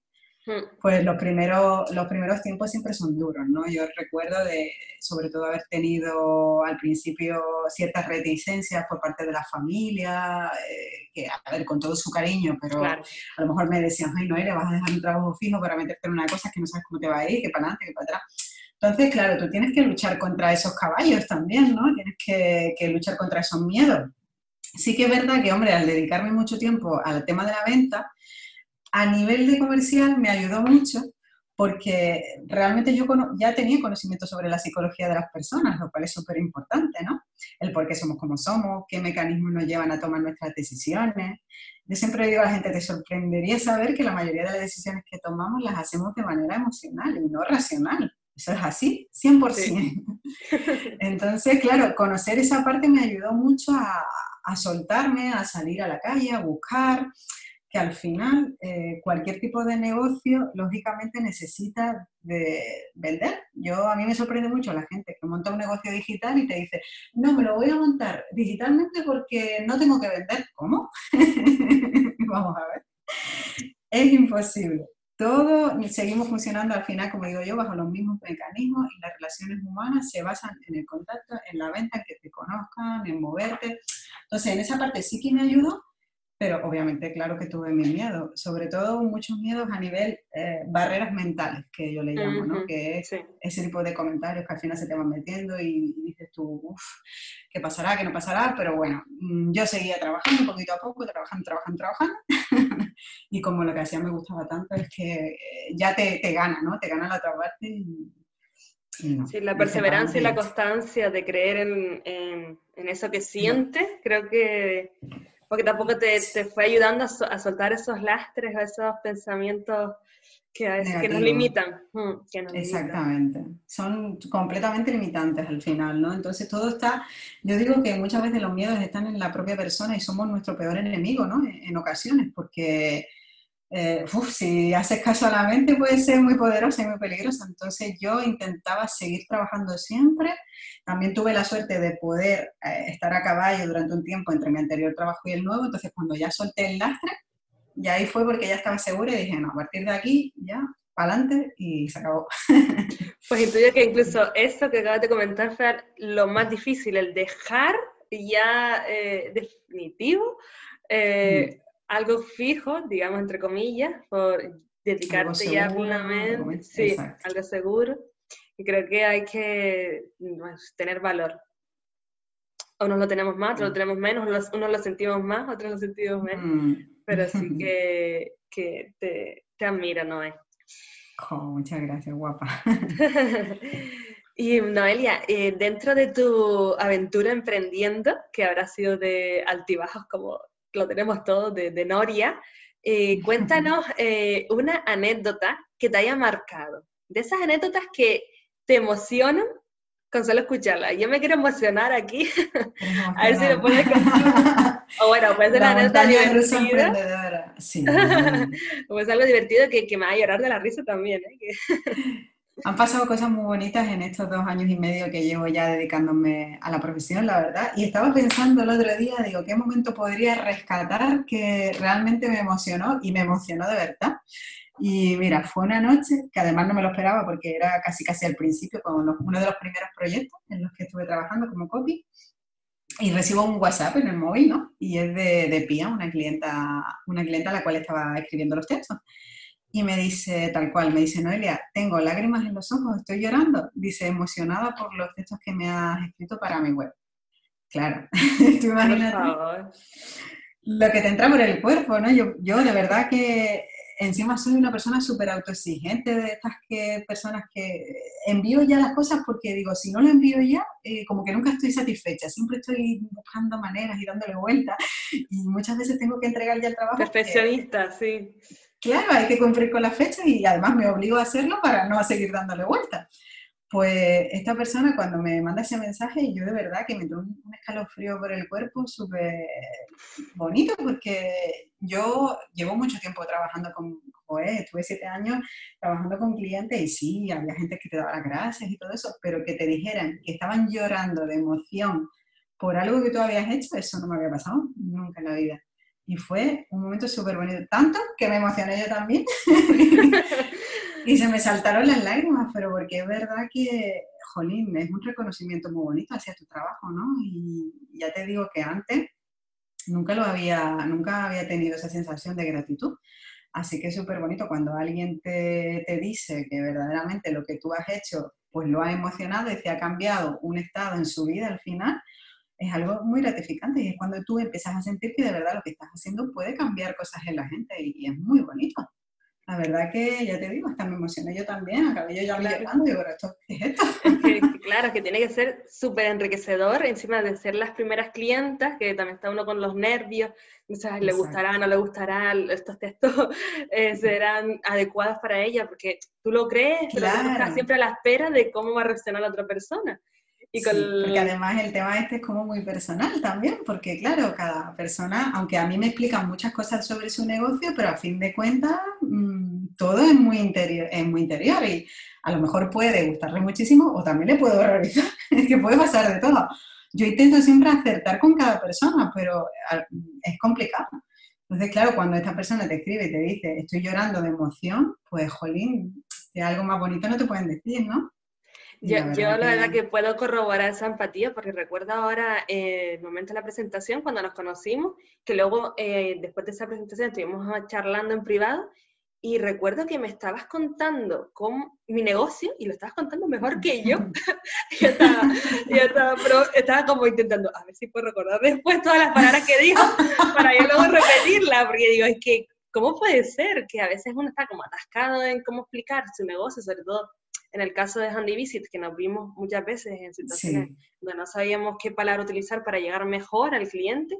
[SPEAKER 1] Pues los primeros, los primeros tiempos siempre son duros, ¿no? Yo recuerdo de, sobre todo, haber tenido al principio ciertas reticencias por parte de la familia, eh, que, a ver, con todo su cariño, pero a lo mejor me decían, ay, no, le vas a dejar un trabajo fijo para meterte en una cosa que no sabes cómo te va a ir, que para adelante, que para atrás. Entonces, claro, tú tienes que luchar contra esos caballos también, ¿no? Tienes que, que luchar contra esos miedos. Sí que es verdad que, hombre, al dedicarme mucho tiempo al tema de la venta, a nivel de comercial me ayudó mucho porque realmente yo ya tenía conocimiento sobre la psicología de las personas, lo cual es súper importante, ¿no? El por qué somos como somos, qué mecanismos nos llevan a tomar nuestras decisiones. Yo siempre digo a la gente, te sorprendería saber que la mayoría de las decisiones que tomamos las hacemos de manera emocional y no racional. Eso es así, 100%. Entonces, claro, conocer esa parte me ayudó mucho a, a soltarme, a salir a la calle, a buscar, que al final eh, cualquier tipo de negocio lógicamente necesita de vender. Yo a mí me sorprende mucho la gente que monta un negocio digital y te dice, no, me lo voy a montar digitalmente porque no tengo que vender. ¿Cómo? Vamos a ver. Es imposible. Todo seguimos funcionando al final, como digo yo, bajo los mismos mecanismos y las relaciones humanas se basan en el contacto, en la venta, en que te conozcan, en moverte. Entonces, en esa parte sí que me ayudó, pero obviamente, claro que tuve mi miedo, sobre todo muchos miedos a nivel eh, barreras mentales, que yo le llamo, ¿no? Que es ese tipo de comentarios que al final se te van metiendo y, dices tú, uff, ¿qué pasará? ¿Qué no pasará? Pero bueno, mm, yo seguía trabajando poquito a poco, trabajando, trabajando, trabajando. y como lo que hacía me gustaba tanto es que eh, ya te, te gana, ¿no? Te gana la otra parte y,
[SPEAKER 2] sí, la perseverancia y la constancia de creer en, en, en eso que sientes, creo que porque tampoco te, te fue ayudando a, soltar esos lastres, a esos pensamientos que, que nos limitan.
[SPEAKER 1] Mm, Exactamente. Son completamente limitantes al final, ¿no? Entonces todo está, yo digo que muchas veces los miedos están en la propia persona y somos nuestro peor enemigo, ¿no? en ocasiones, porque eh, si haces caso a la mente puede ser muy poderosa y muy peligrosa. Entonces yo intentaba seguir trabajando siempre. También tuve la suerte de poder eh, estar a caballo durante un tiempo entre mi anterior trabajo y el nuevo. Entonces cuando ya solté el lastre, ya ahí fue porque ya estaba segura y dije, no, a partir de aquí ya, para adelante y se acabó.
[SPEAKER 2] Pues intuyo que incluso esto que acabas de comentar fue lo más difícil, el dejar ya eh, definitivo. Mm algo fijo, digamos, entre comillas, por dedicarte ya plenamente, sí, algo seguro. Y creo que hay que pues, tener valor. Unos lo tenemos más, otros lo tenemos menos, unos lo sentimos más, otros lo sentimos menos. Mm. Pero sí que, que te, te admiro, Noé.
[SPEAKER 1] Oh, muchas gracias, guapa.
[SPEAKER 2] y Noelia, eh, dentro de tu aventura emprendiendo, que habrá sido de altibajos como lo tenemos todo de, Noria. Eh, cuéntanos eh, una anécdota que te haya marcado, de esas anécdotas que te emocionan con solo escucharla. Yo me quiero emocionar aquí, a ver si me puedes O bueno, puede ser una anécdota divertida. Sí. pues algo divertido que, que, me va a llorar de la risa también. ¿eh?
[SPEAKER 1] Han pasado cosas muy bonitas en estos dos años y medio que llevo ya dedicándome a la profesión, la verdad. Y estaba pensando el otro día, digo, ¿qué momento podría rescatar que realmente me emocionó? Y me emocionó de verdad. Y mira, fue una noche que además no me lo esperaba porque era casi casi al principio, como uno de los primeros proyectos en los que estuve trabajando como copy. Y recibo un WhatsApp en el móvil, ¿no? Y es de, de Pia, una clienta, una clienta a la cual estaba escribiendo los textos y me dice tal cual, me dice, Noelia, tengo lágrimas en los ojos, estoy llorando. Dice, emocionada por los textos que me has escrito para mi web. Claro, tú imagínate lo que te entra por el cuerpo, ¿no? Yo, yo de verdad que encima soy una persona súper autoexigente, de estas que, personas que envío ya las cosas porque digo, si no lo envío ya, eh, como que nunca estoy satisfecha, siempre estoy buscando maneras y dándole vueltas y muchas veces tengo que entregar ya el trabajo.
[SPEAKER 2] Perfeccionista, sí
[SPEAKER 1] claro, hay que cumplir con la fecha y además me obligo a hacerlo para no seguir dándole vuelta. Pues esta persona cuando me manda ese mensaje, yo de verdad que me tuve un escalofrío por el cuerpo súper bonito, porque yo llevo mucho tiempo trabajando con, pues, estuve siete años trabajando con clientes y sí, había gente que te daba las gracias y todo eso, pero que te dijeran que estaban llorando de emoción por algo que tú habías hecho, eso no me había pasado nunca en la vida. Y fue un momento súper bonito, tanto que me emocioné yo también. y se me saltaron las lágrimas, pero porque es verdad que, jolín, es un reconocimiento muy bonito hacia tu trabajo, ¿no? Y ya te digo que antes nunca lo había, nunca había tenido esa sensación de gratitud. Así que es súper bonito cuando alguien te, te, dice que verdaderamente lo que tú has hecho pues lo ha emocionado y te ha cambiado un estado en su vida al final, es algo muy gratificante y es cuando tú empiezas a sentir que de verdad lo que estás haciendo puede cambiar cosas en la gente y, es muy bonito. La verdad que, ya te digo, hasta me emocioné yo también, acabé yo ya claro. llorando y digo, ¿esto qué es esto?
[SPEAKER 2] claro, que tiene que ser súper enriquecedor, encima de ser las primeras clientas, que también está uno con los nervios, o sea, le gustará, no le gustará, estos textos eh, serán adecuados para ella, porque tú lo crees, pero estás siempre a la espera de cómo va a reaccionar la otra persona.
[SPEAKER 1] Y porque además el tema este es como muy personal también, porque claro, cada persona, aunque a mí me explican muchas cosas sobre su negocio, pero a fin de cuentas mm, todo es muy, interior, es muy interior y a lo mejor puede gustarle muchísimo o también le puede horrorizar, es que puede pasar de todo. Yo intento siempre acertar con cada persona, pero es complicado. Entonces, claro, cuando esta persona te escribe y te dice, estoy llorando de emoción, pues, jolín, que algo más bonito no te pueden decir, ¿no?
[SPEAKER 2] Yo, la, yo la verdad que puedo corroborar esa empatía porque recuerdo ahora eh, el momento de la presentación cuando nos conocimos, que luego eh, después de esa presentación estuvimos charlando en privado y recuerdo que me estabas contando con mi negocio y lo estabas contando mejor que yo. yo, estaba, yo estaba, pero estaba como intentando, a ver si puedo recordar después todas las palabras que dijo para yo luego repetirla, porque digo, es que, ¿cómo puede ser que a veces uno está como atascado en cómo explicar su negocio, sobre todo en el caso de Handy Visit, que nos vimos muchas veces en situaciones donde no sabíamos qué palabra utilizar para llegar mejor al cliente,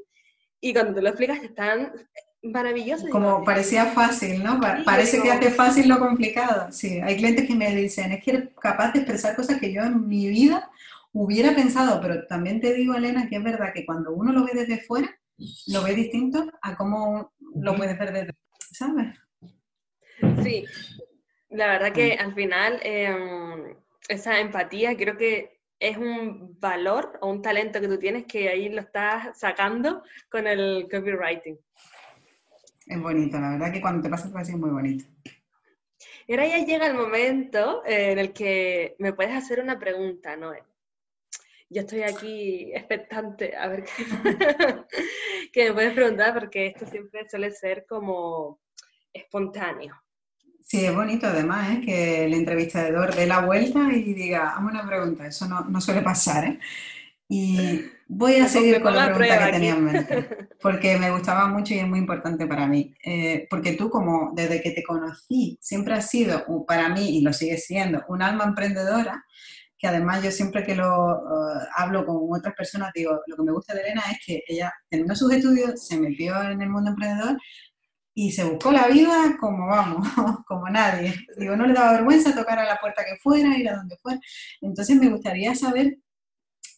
[SPEAKER 2] y cuando te lo explicas están maravillosos.
[SPEAKER 1] Como parecía fácil, ¿no? Parece que hace fácil lo complicado. Sí, hay clientes que me dicen, es que eres capaz de expresar cosas que yo en mi vida hubiera pensado, pero también te digo, Elena, que es verdad que cuando uno lo ve desde fuera, lo ve distinto a cómo lo puedes ver desde, ¿sabes?
[SPEAKER 2] Sí, la verdad que al final em, esa empatía creo que es un valor o un talento que tú tienes que ahí lo estás sacando con el copywriting.
[SPEAKER 1] Es bonito, la verdad que cuando te pasa es muy bonito.
[SPEAKER 2] Y ahora ya llega el momento eh, en el que me puedes hacer una pregunta, Noel. Yo estoy aquí expectante a ver qué, que me puedes preguntar porque esto siempre suele ser como espontáneo.
[SPEAKER 1] Sí, es bonito además ¿eh? que el entrevistador dé la vuelta y diga, hazme una pregunta, eso no, no suele pasar. ¿eh? Y voy a seguir con la pregunta que tenía en mente, porque me gustaba mucho y es muy importante para mí. Eh, porque tú, como desde que te conocí, siempre has sido para mí, y lo sigues siendo, un alma emprendedora, que además yo siempre que lo uh, hablo con otras personas, digo, lo que me gusta de Elena es que ella, teniendo sus estudios, se metió en el mundo emprendedor y se buscó la vida como vamos, como nadie. Digo, no le daba vergüenza tocar a la puerta que fuera, ir a donde fuera. Entonces me gustaría saber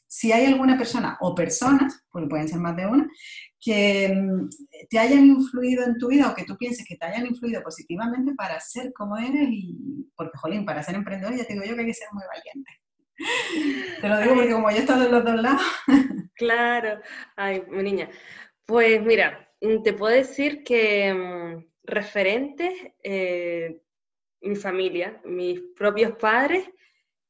[SPEAKER 1] si hay alguna persona o personas, porque pueden ser más de una, que mm, te hayan influido en tu vida o que tú pienses que te hayan influido positivamente para ser como eres y, porque, jolín, para ser emprendedor ya te digo yo que hay que ser muy valiente. Te lo digo porque como yo he estado en los dos lados.
[SPEAKER 2] Claro, ay, mi niña. Pues mira, te puedo decir que mm, referentes, eh, mi familia, mis propios padres,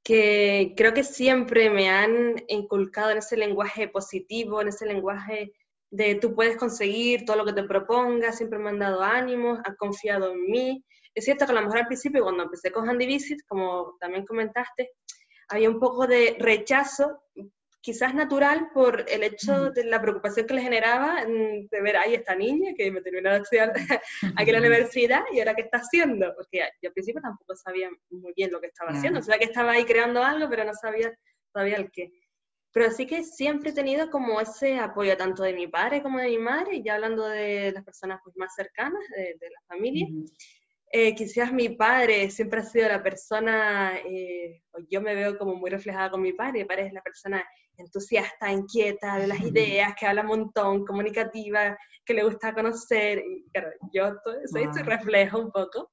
[SPEAKER 2] que creo que siempre me han inculcado en ese lenguaje positivo, en ese lenguaje de tú puedes conseguir todo lo que te propongas, siempre me han dado ánimos, han confiado en mí. Es cierto que a lo mejor al principio, cuando empecé con Handy Visit, como también comentaste, había un poco de rechazo, quizás natural por el hecho de la preocupación que le generaba mm, de ver ahí esta niña que me terminó de estudiar aquí en la universidad y ahora qué está haciendo, porque yo al principio tampoco sabía muy bien lo que estaba haciendo, sabía que estaba ahí creando algo, pero no sabía todavía el qué. Pero sí que siempre he tenido como ese apoyo tanto de mi padre como de mi madre, ya hablando de las personas pues, más cercanas, de, la familia. Eh, quizás mi padre siempre ha sido la persona, eh, yo me veo como muy reflejada con mi padre, mi padre es la persona entusiasta, inquieta de las ideas, que habla un montón, comunicativa, que le gusta conocer, y claro, yo soy su reflejo un poco.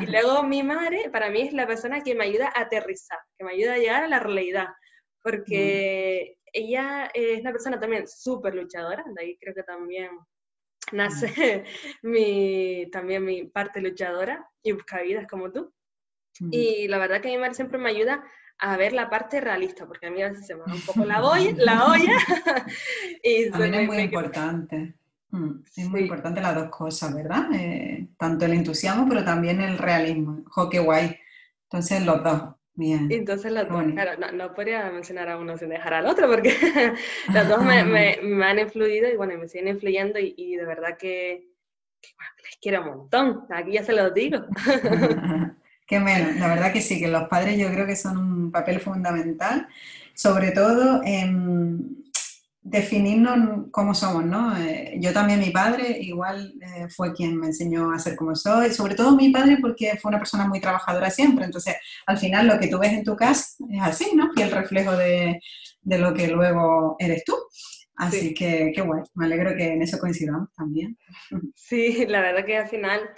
[SPEAKER 2] Y luego mi madre, para mí es la persona que me ayuda a aterrizar, que me ayuda a llegar a la realidad, porque ella es una persona también súper luchadora, de ahí creo que también nace mi, también mi parte luchadora y buscavidas como tú. Y la verdad que mi madre siempre me ayuda a ver la parte realista, porque a mí a veces se me va un poco la olla, la olla
[SPEAKER 1] y También es muy importante. Mm, es muy importante las dos cosas, ¿verdad? Eh, tanto el entusiasmo, pero también el realismo. Jo, qué guay. Entonces, los dos. Bien.
[SPEAKER 2] Entonces, los dos, claro, no, no, podría mencionar a uno sin dejar al otro, porque los dos me, me, han influido y bueno, me siguen influyendo y, y de verdad que, que bueno, les quiero un montón. Aquí ya se los digo.
[SPEAKER 1] Qué menos, la verdad que sí, que los padres yo creo que son un papel fundamental, sobre todo en definirnos cómo somos, ¿no? Eh, yo también, mi padre, igual eh, fue quien me enseñó a ser como soy, sobre todo mi padre porque fue una persona muy trabajadora siempre, entonces al final lo que tú ves en tu casa es así, ¿no? Y el reflejo de, de lo que luego eres tú. Así que qué guay, me alegro que en eso coincidamos también.
[SPEAKER 2] Sí, la verdad que al final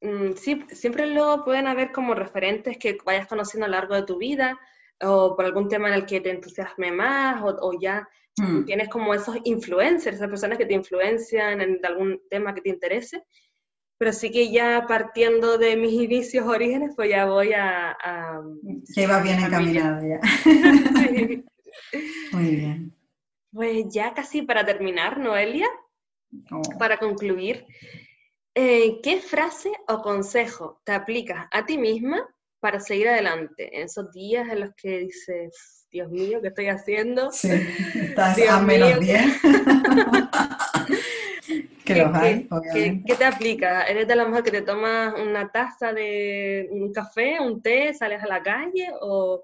[SPEAKER 2] Mm, sí, siempre luego pueden haber como referentes que vayas conociendo a lo largo de tu vida o por algún tema en el que te entusiasme más o, ya mm. tienes como esos influencers, esas personas que te influencian en algún tema que te interese. Pero sí que ya partiendo de mis inicios, orígenes, pues ya voy a... a
[SPEAKER 1] que va bien encaminado ya. Muy bien.
[SPEAKER 2] Pues ya casi para terminar, Noelia, oh. para concluir, eh, ¿qué frase o consejo te aplicas a ti misma para seguir adelante en esos días en los que dices, Dios mío, ¿qué estoy haciendo?
[SPEAKER 1] Sí, estás a menos 10. que los hay,
[SPEAKER 2] obviamente. ¿qué, te aplica? ¿Eres de la mujer que te tomas una taza de un café, un té, sales a la calle o,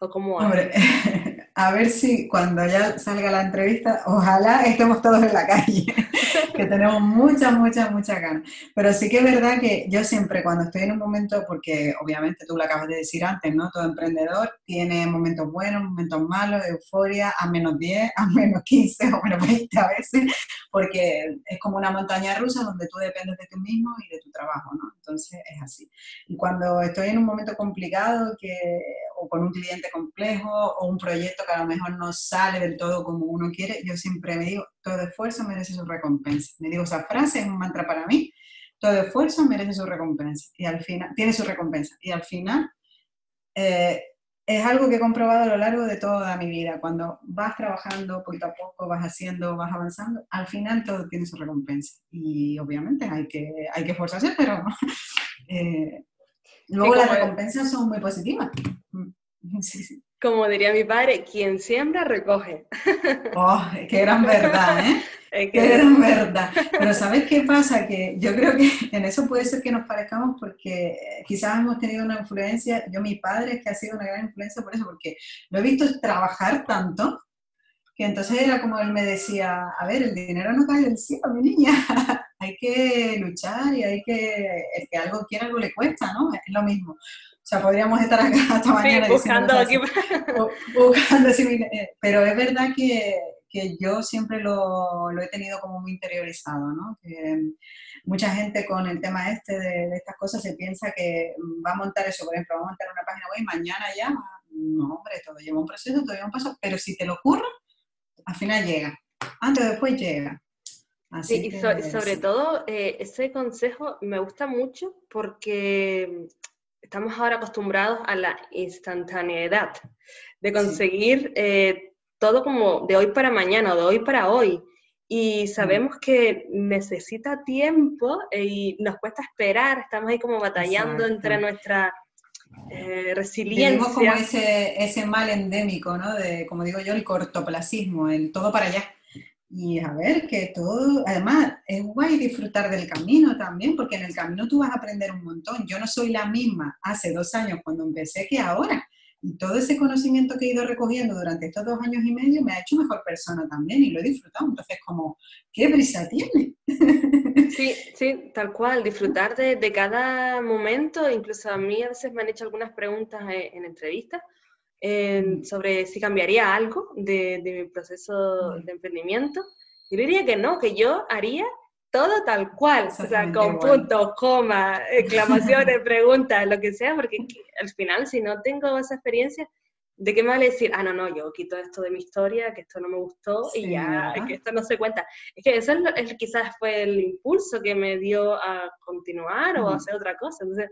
[SPEAKER 2] o cómo
[SPEAKER 1] Hombre, a ver si cuando ya salga la entrevista, ojalá estemos todos en la calle que tenemos muchas, muchas, muchas ganas. Pero sí que es verdad que yo siempre cuando estoy en un momento, porque obviamente tú lo acabas de decir antes, ¿no? Todo emprendedor tiene momentos buenos, momentos malos, de euforia, a menos 10, a menos 15 o menos 20 a veces, porque es como una montaña rusa donde tú dependes de ti mismo y de tu trabajo, ¿no? Entonces es así. Y cuando estoy en un momento complicado que, o con un cliente complejo o un proyecto que a lo mejor no sale del todo como uno quiere, yo siempre me digo, todo esfuerzo merece su recompensa. Me digo esa frase, es un mantra para mí, todo esfuerzo merece su recompensa y al final, tiene su recompensa. Y al final, eh, es algo que he comprobado a lo largo de toda mi vida. Cuando vas trabajando poquito a poco, vas haciendo, vas avanzando, al final todo tiene su recompensa. Y obviamente hay que, hay que esforzarse, pero eh, luego las recompensas son muy positivas.
[SPEAKER 2] Como diría mi padre, quien siembra, recoge.
[SPEAKER 1] ¡Oh, qué gran verdad, ¿eh? Qué gran verdad. Pero ¿sabes qué pasa? Que yo creo que en eso puede ser que nos parezcamos porque quizás hemos tenido una influencia, yo mi padre es que ha sido una gran influencia por eso, porque lo he visto trabajar tanto, que entonces era como él me decía, a ver, el dinero no cae del cielo, mi niña, hay que luchar y hay que, el que algo quiera, algo le cuesta, ¿no? Es lo mismo. O sea, podríamos estar acá hasta mañana
[SPEAKER 2] buscando aquí.
[SPEAKER 1] buscando, eh, pero es verdad que, que yo siempre lo, lo, he tenido como muy interiorizado, ¿no? Que mucha gente con el tema este de, de, estas cosas se piensa que va a montar eso, por ejemplo, va a montar una página web y mañana ya, no, hombre, todo lleva un proceso, todo lleva un paso, pero si te lo ocurre, al final llega, antes o después llega.
[SPEAKER 2] Así y sobre todo, eh, ese consejo me gusta mucho porque estamos ahora acostumbrados a la instantaneidad de conseguir eh, todo como de hoy para mañana o de hoy para hoy. Y sabemos que necesita tiempo eh, y nos cuesta esperar, estamos ahí como batallando entre nuestra eh, resiliencia. Tenemos
[SPEAKER 1] como ese, ese mal endémico, ¿no? De, como digo yo, el cortoplacismo, el todo para allá. Y a ver, que todo, además, es guay disfrutar del camino también, porque en el camino tú vas a aprender un montón. Yo no soy la misma hace dos años cuando empecé que ahora. Y todo ese conocimiento que he ido recogiendo durante estos dos años y medio me ha hecho mejor persona también y lo he disfrutado. Entonces, como, ¿qué prisa tiene?
[SPEAKER 2] Sí, sí, tal cual, disfrutar de, de cada momento. Incluso a mí a veces me han hecho algunas preguntas en, en entrevistas Mm. sobre si cambiaría algo de, de mi proceso mm. de emprendimiento. Yo diría que no, que yo haría todo tal cual, o sea, con puntos, coma, exclamaciones, preguntas, lo que sea, porque al final si no tengo esa experiencia, ¿de qué me vale decir, ah, no, no, yo quito esto de mi historia, que esto no me gustó y ya, que esto no se cuenta? Es que eso es, quizás fue el impulso que me dio a continuar o a hacer otra cosa. Entonces,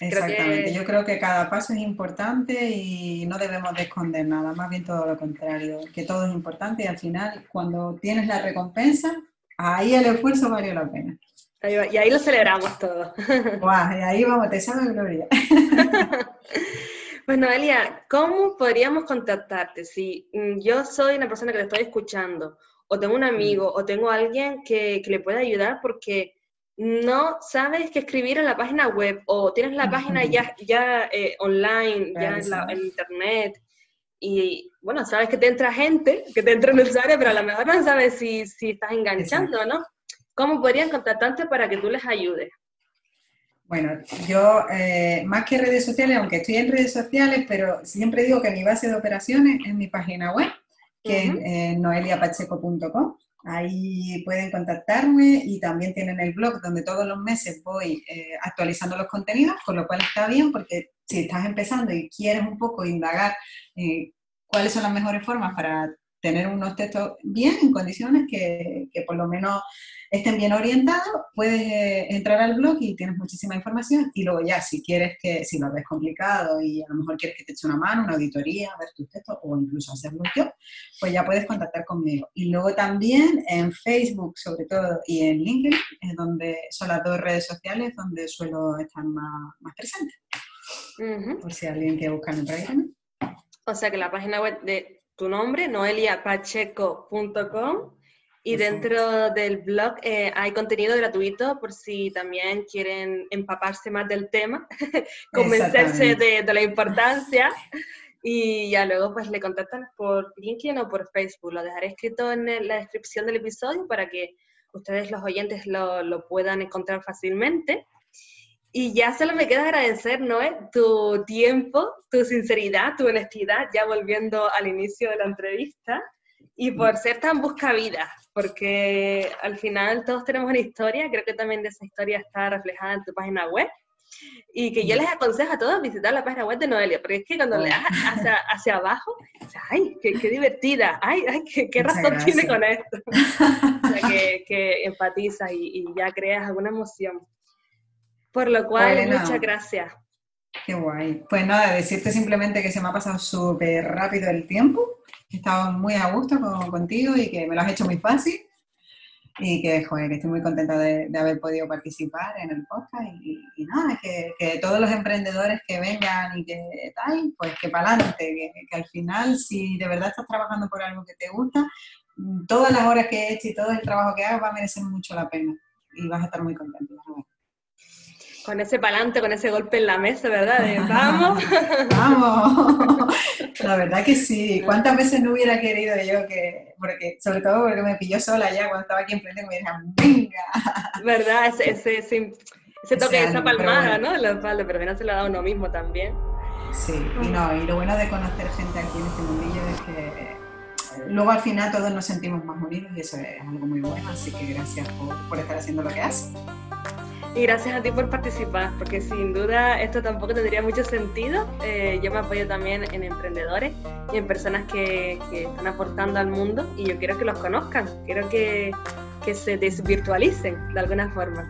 [SPEAKER 1] Exactamente, yo creo que cada paso es importante y no debemos de esconder nada, más bien todo lo contrario, que todo es importante y al final cuando tienes la recompensa, ahí el esfuerzo valió la pena.
[SPEAKER 2] y ahí lo celebramos todo.
[SPEAKER 1] y ahí vamos, te salve gloria.
[SPEAKER 2] Pues Noelia, ¿cómo podríamos contactarte? Si mm, yo soy una persona que te estoy escuchando, o tengo un amigo, o tengo alguien que, que le pueda ayudar porque no sabes qué escribir en la página web o tienes la página ya, ya eh, online, ya en, internet y bueno, sabes que te entra gente, que te entra en el usuario, pero a lo mejor no sabes si, si estás enganchando, ¿no? ¿Cómo podrían contactarte para que tú les ayudes?
[SPEAKER 1] Bueno, yo eh, más que redes sociales, aunque estoy en redes sociales, pero siempre digo que mi base de operaciones es mi página web, que es eh, noeliapacheco.com. Ahí pueden contactarme y también tienen el blog donde todos los meses voy eh, actualizando los contenidos, con lo cual está bien porque si estás empezando y quieres un poco indagar eh, cuáles son las mejores formas para tener unos textos bien, en condiciones que, que por lo menos estén bien orientados, puedes eh, entrar al blog y tienes muchísima información y luego ya si quieres que, si lo ves complicado y a lo mejor quieres que te eche una mano, una auditoría, ver tus textos o incluso hacerlo yo, pues ya puedes contactar conmigo. Y luego también en Facebook sobre todo y en LinkedIn, es donde son las dos redes sociales donde suelo estar más, más presente. Por si alguien quiere buscarme por ahí también.
[SPEAKER 2] O sea que la página web de tu nombre, noeliapacheco.com, y dentro del blog eh, hay contenido gratuito por si también quieren empaparse más del tema, convencerse de, de, la importancia. Y ya luego pues le contactan por LinkedIn o por Facebook. Lo dejaré escrito en la descripción del episodio para que ustedes los oyentes lo, lo puedan encontrar fácilmente. Y ya solo me queda agradecer, Noé, tu tiempo, tu sinceridad, tu honestidad, ya volviendo al inicio de la entrevista, y por ser tan busca vida, porque al final todos tenemos una historia, creo que también de esa historia está reflejada en tu página web, y que yo les aconsejo a todos visitar la página web de Noelia, porque es que cuando le das hacia, hacia abajo, ¡ay, qué, qué divertida! ¡Ay, ay qué, qué razón tiene con esto! o sea, que, que empatizas y, y ya creas alguna emoción. Por lo cual, muchas gracias.
[SPEAKER 1] Qué guay. Pues nada, decirte simplemente que se me ha pasado súper rápido el tiempo. He estado muy a gusto contigo y que me lo has hecho muy fácil. Y que, joder, que estoy muy contenta de, haber podido participar en el podcast. Y, nada, que, que, todos los emprendedores que vengan y que tal, pues que para adelante. Que, que, al final, si de verdad estás trabajando por algo que te gusta, todas las horas que he hecho y todo el trabajo que hagas va a merecer mucho la pena. Y vas a estar muy contento
[SPEAKER 2] con ese palante, con ese golpe en la mesa, ¿verdad? vamos.
[SPEAKER 1] vamos. La verdad que sí. ¿Cuántas veces no hubiera querido yo que, porque, sobre todo porque me pilló sola ya cuando estaba aquí enfrente, me dijeron, venga.
[SPEAKER 2] ¿Verdad? Ese, ese, ese, toque, esa palmada, ¿no? En la espalda, pero no se lo ha dado uno mismo también.
[SPEAKER 1] Sí, y no, y lo bueno de conocer gente aquí en este mundillo es que luego al final todos nos sentimos más unidos y eso es algo muy bueno, así que gracias por, por estar haciendo lo que haces.
[SPEAKER 2] Y gracias a ti por participar, porque sin duda esto tampoco tendría mucho sentido. Eh, yo me apoyo también en emprendedores y en personas que, que, están aportando al mundo y yo quiero que los conozcan, quiero que, que se desvirtualicen de alguna forma.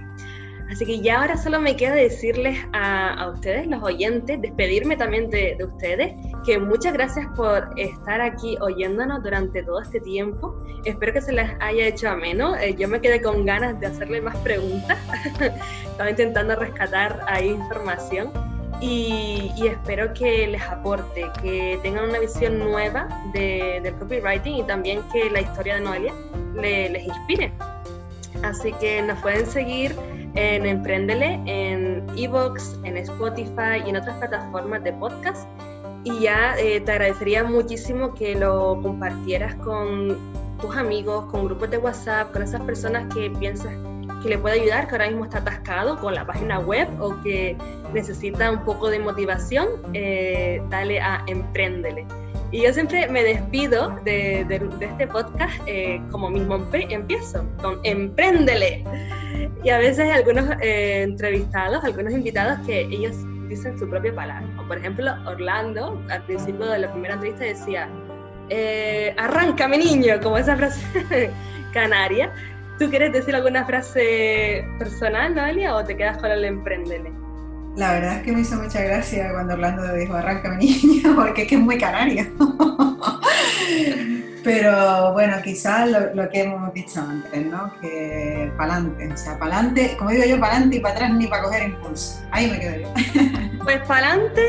[SPEAKER 2] Así que ya ahora solo me queda decirles a, ustedes, los oyentes, despedirme también de, ustedes, que muchas gracias por estar aquí oyéndonos durante todo este tiempo. Espero que se les haya hecho ameno. Eh, yo me quedé con ganas de hacerle más preguntas. Estaba intentando rescatar ahí información. Y, espero que les aporte, que tengan una visión nueva de, del copywriting y también que la historia de Noelia les inspire. Así que nos pueden seguir en Emprendele, en Evox, en Spotify y en otras plataformas de podcast. Y ya eh, te agradecería muchísimo que lo compartieras con tus amigos, con grupos de WhatsApp, con esas personas que piensas que le puede ayudar, que ahora mismo está atascado con la página web o que necesita un poco de motivación, eh, dale a Emprendele. Y yo siempre me despido de, este podcast eh, como mismo empiezo, con Emprendele. Y a veces algunos eh, entrevistados, algunos invitados que ellos dicen su propia palabra. por ejemplo, Orlando, al principio de la primera entrevista decía, eh, arranca mi niño, como esa frase canaria. ¿Tú quieres decir alguna frase personal, Noelia, o te quedas con el emprendele?
[SPEAKER 1] La verdad es que me hizo mucha gracia cuando Orlando dijo, arranca mi niño, porque es que es muy canario. Pero bueno, quizás lo, que hemos dicho antes, ¿no? Que para adelante, o sea, para adelante, como digo yo, para adelante y para atrás ni para coger impulso. Ahí me quedo yo.
[SPEAKER 2] Pues para adelante,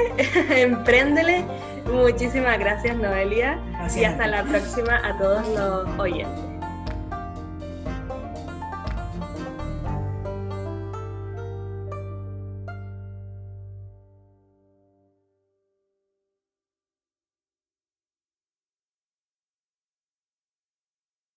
[SPEAKER 2] empréndele. Muchísimas gracias, Noelia. y hasta la próxima a todos los oyentes.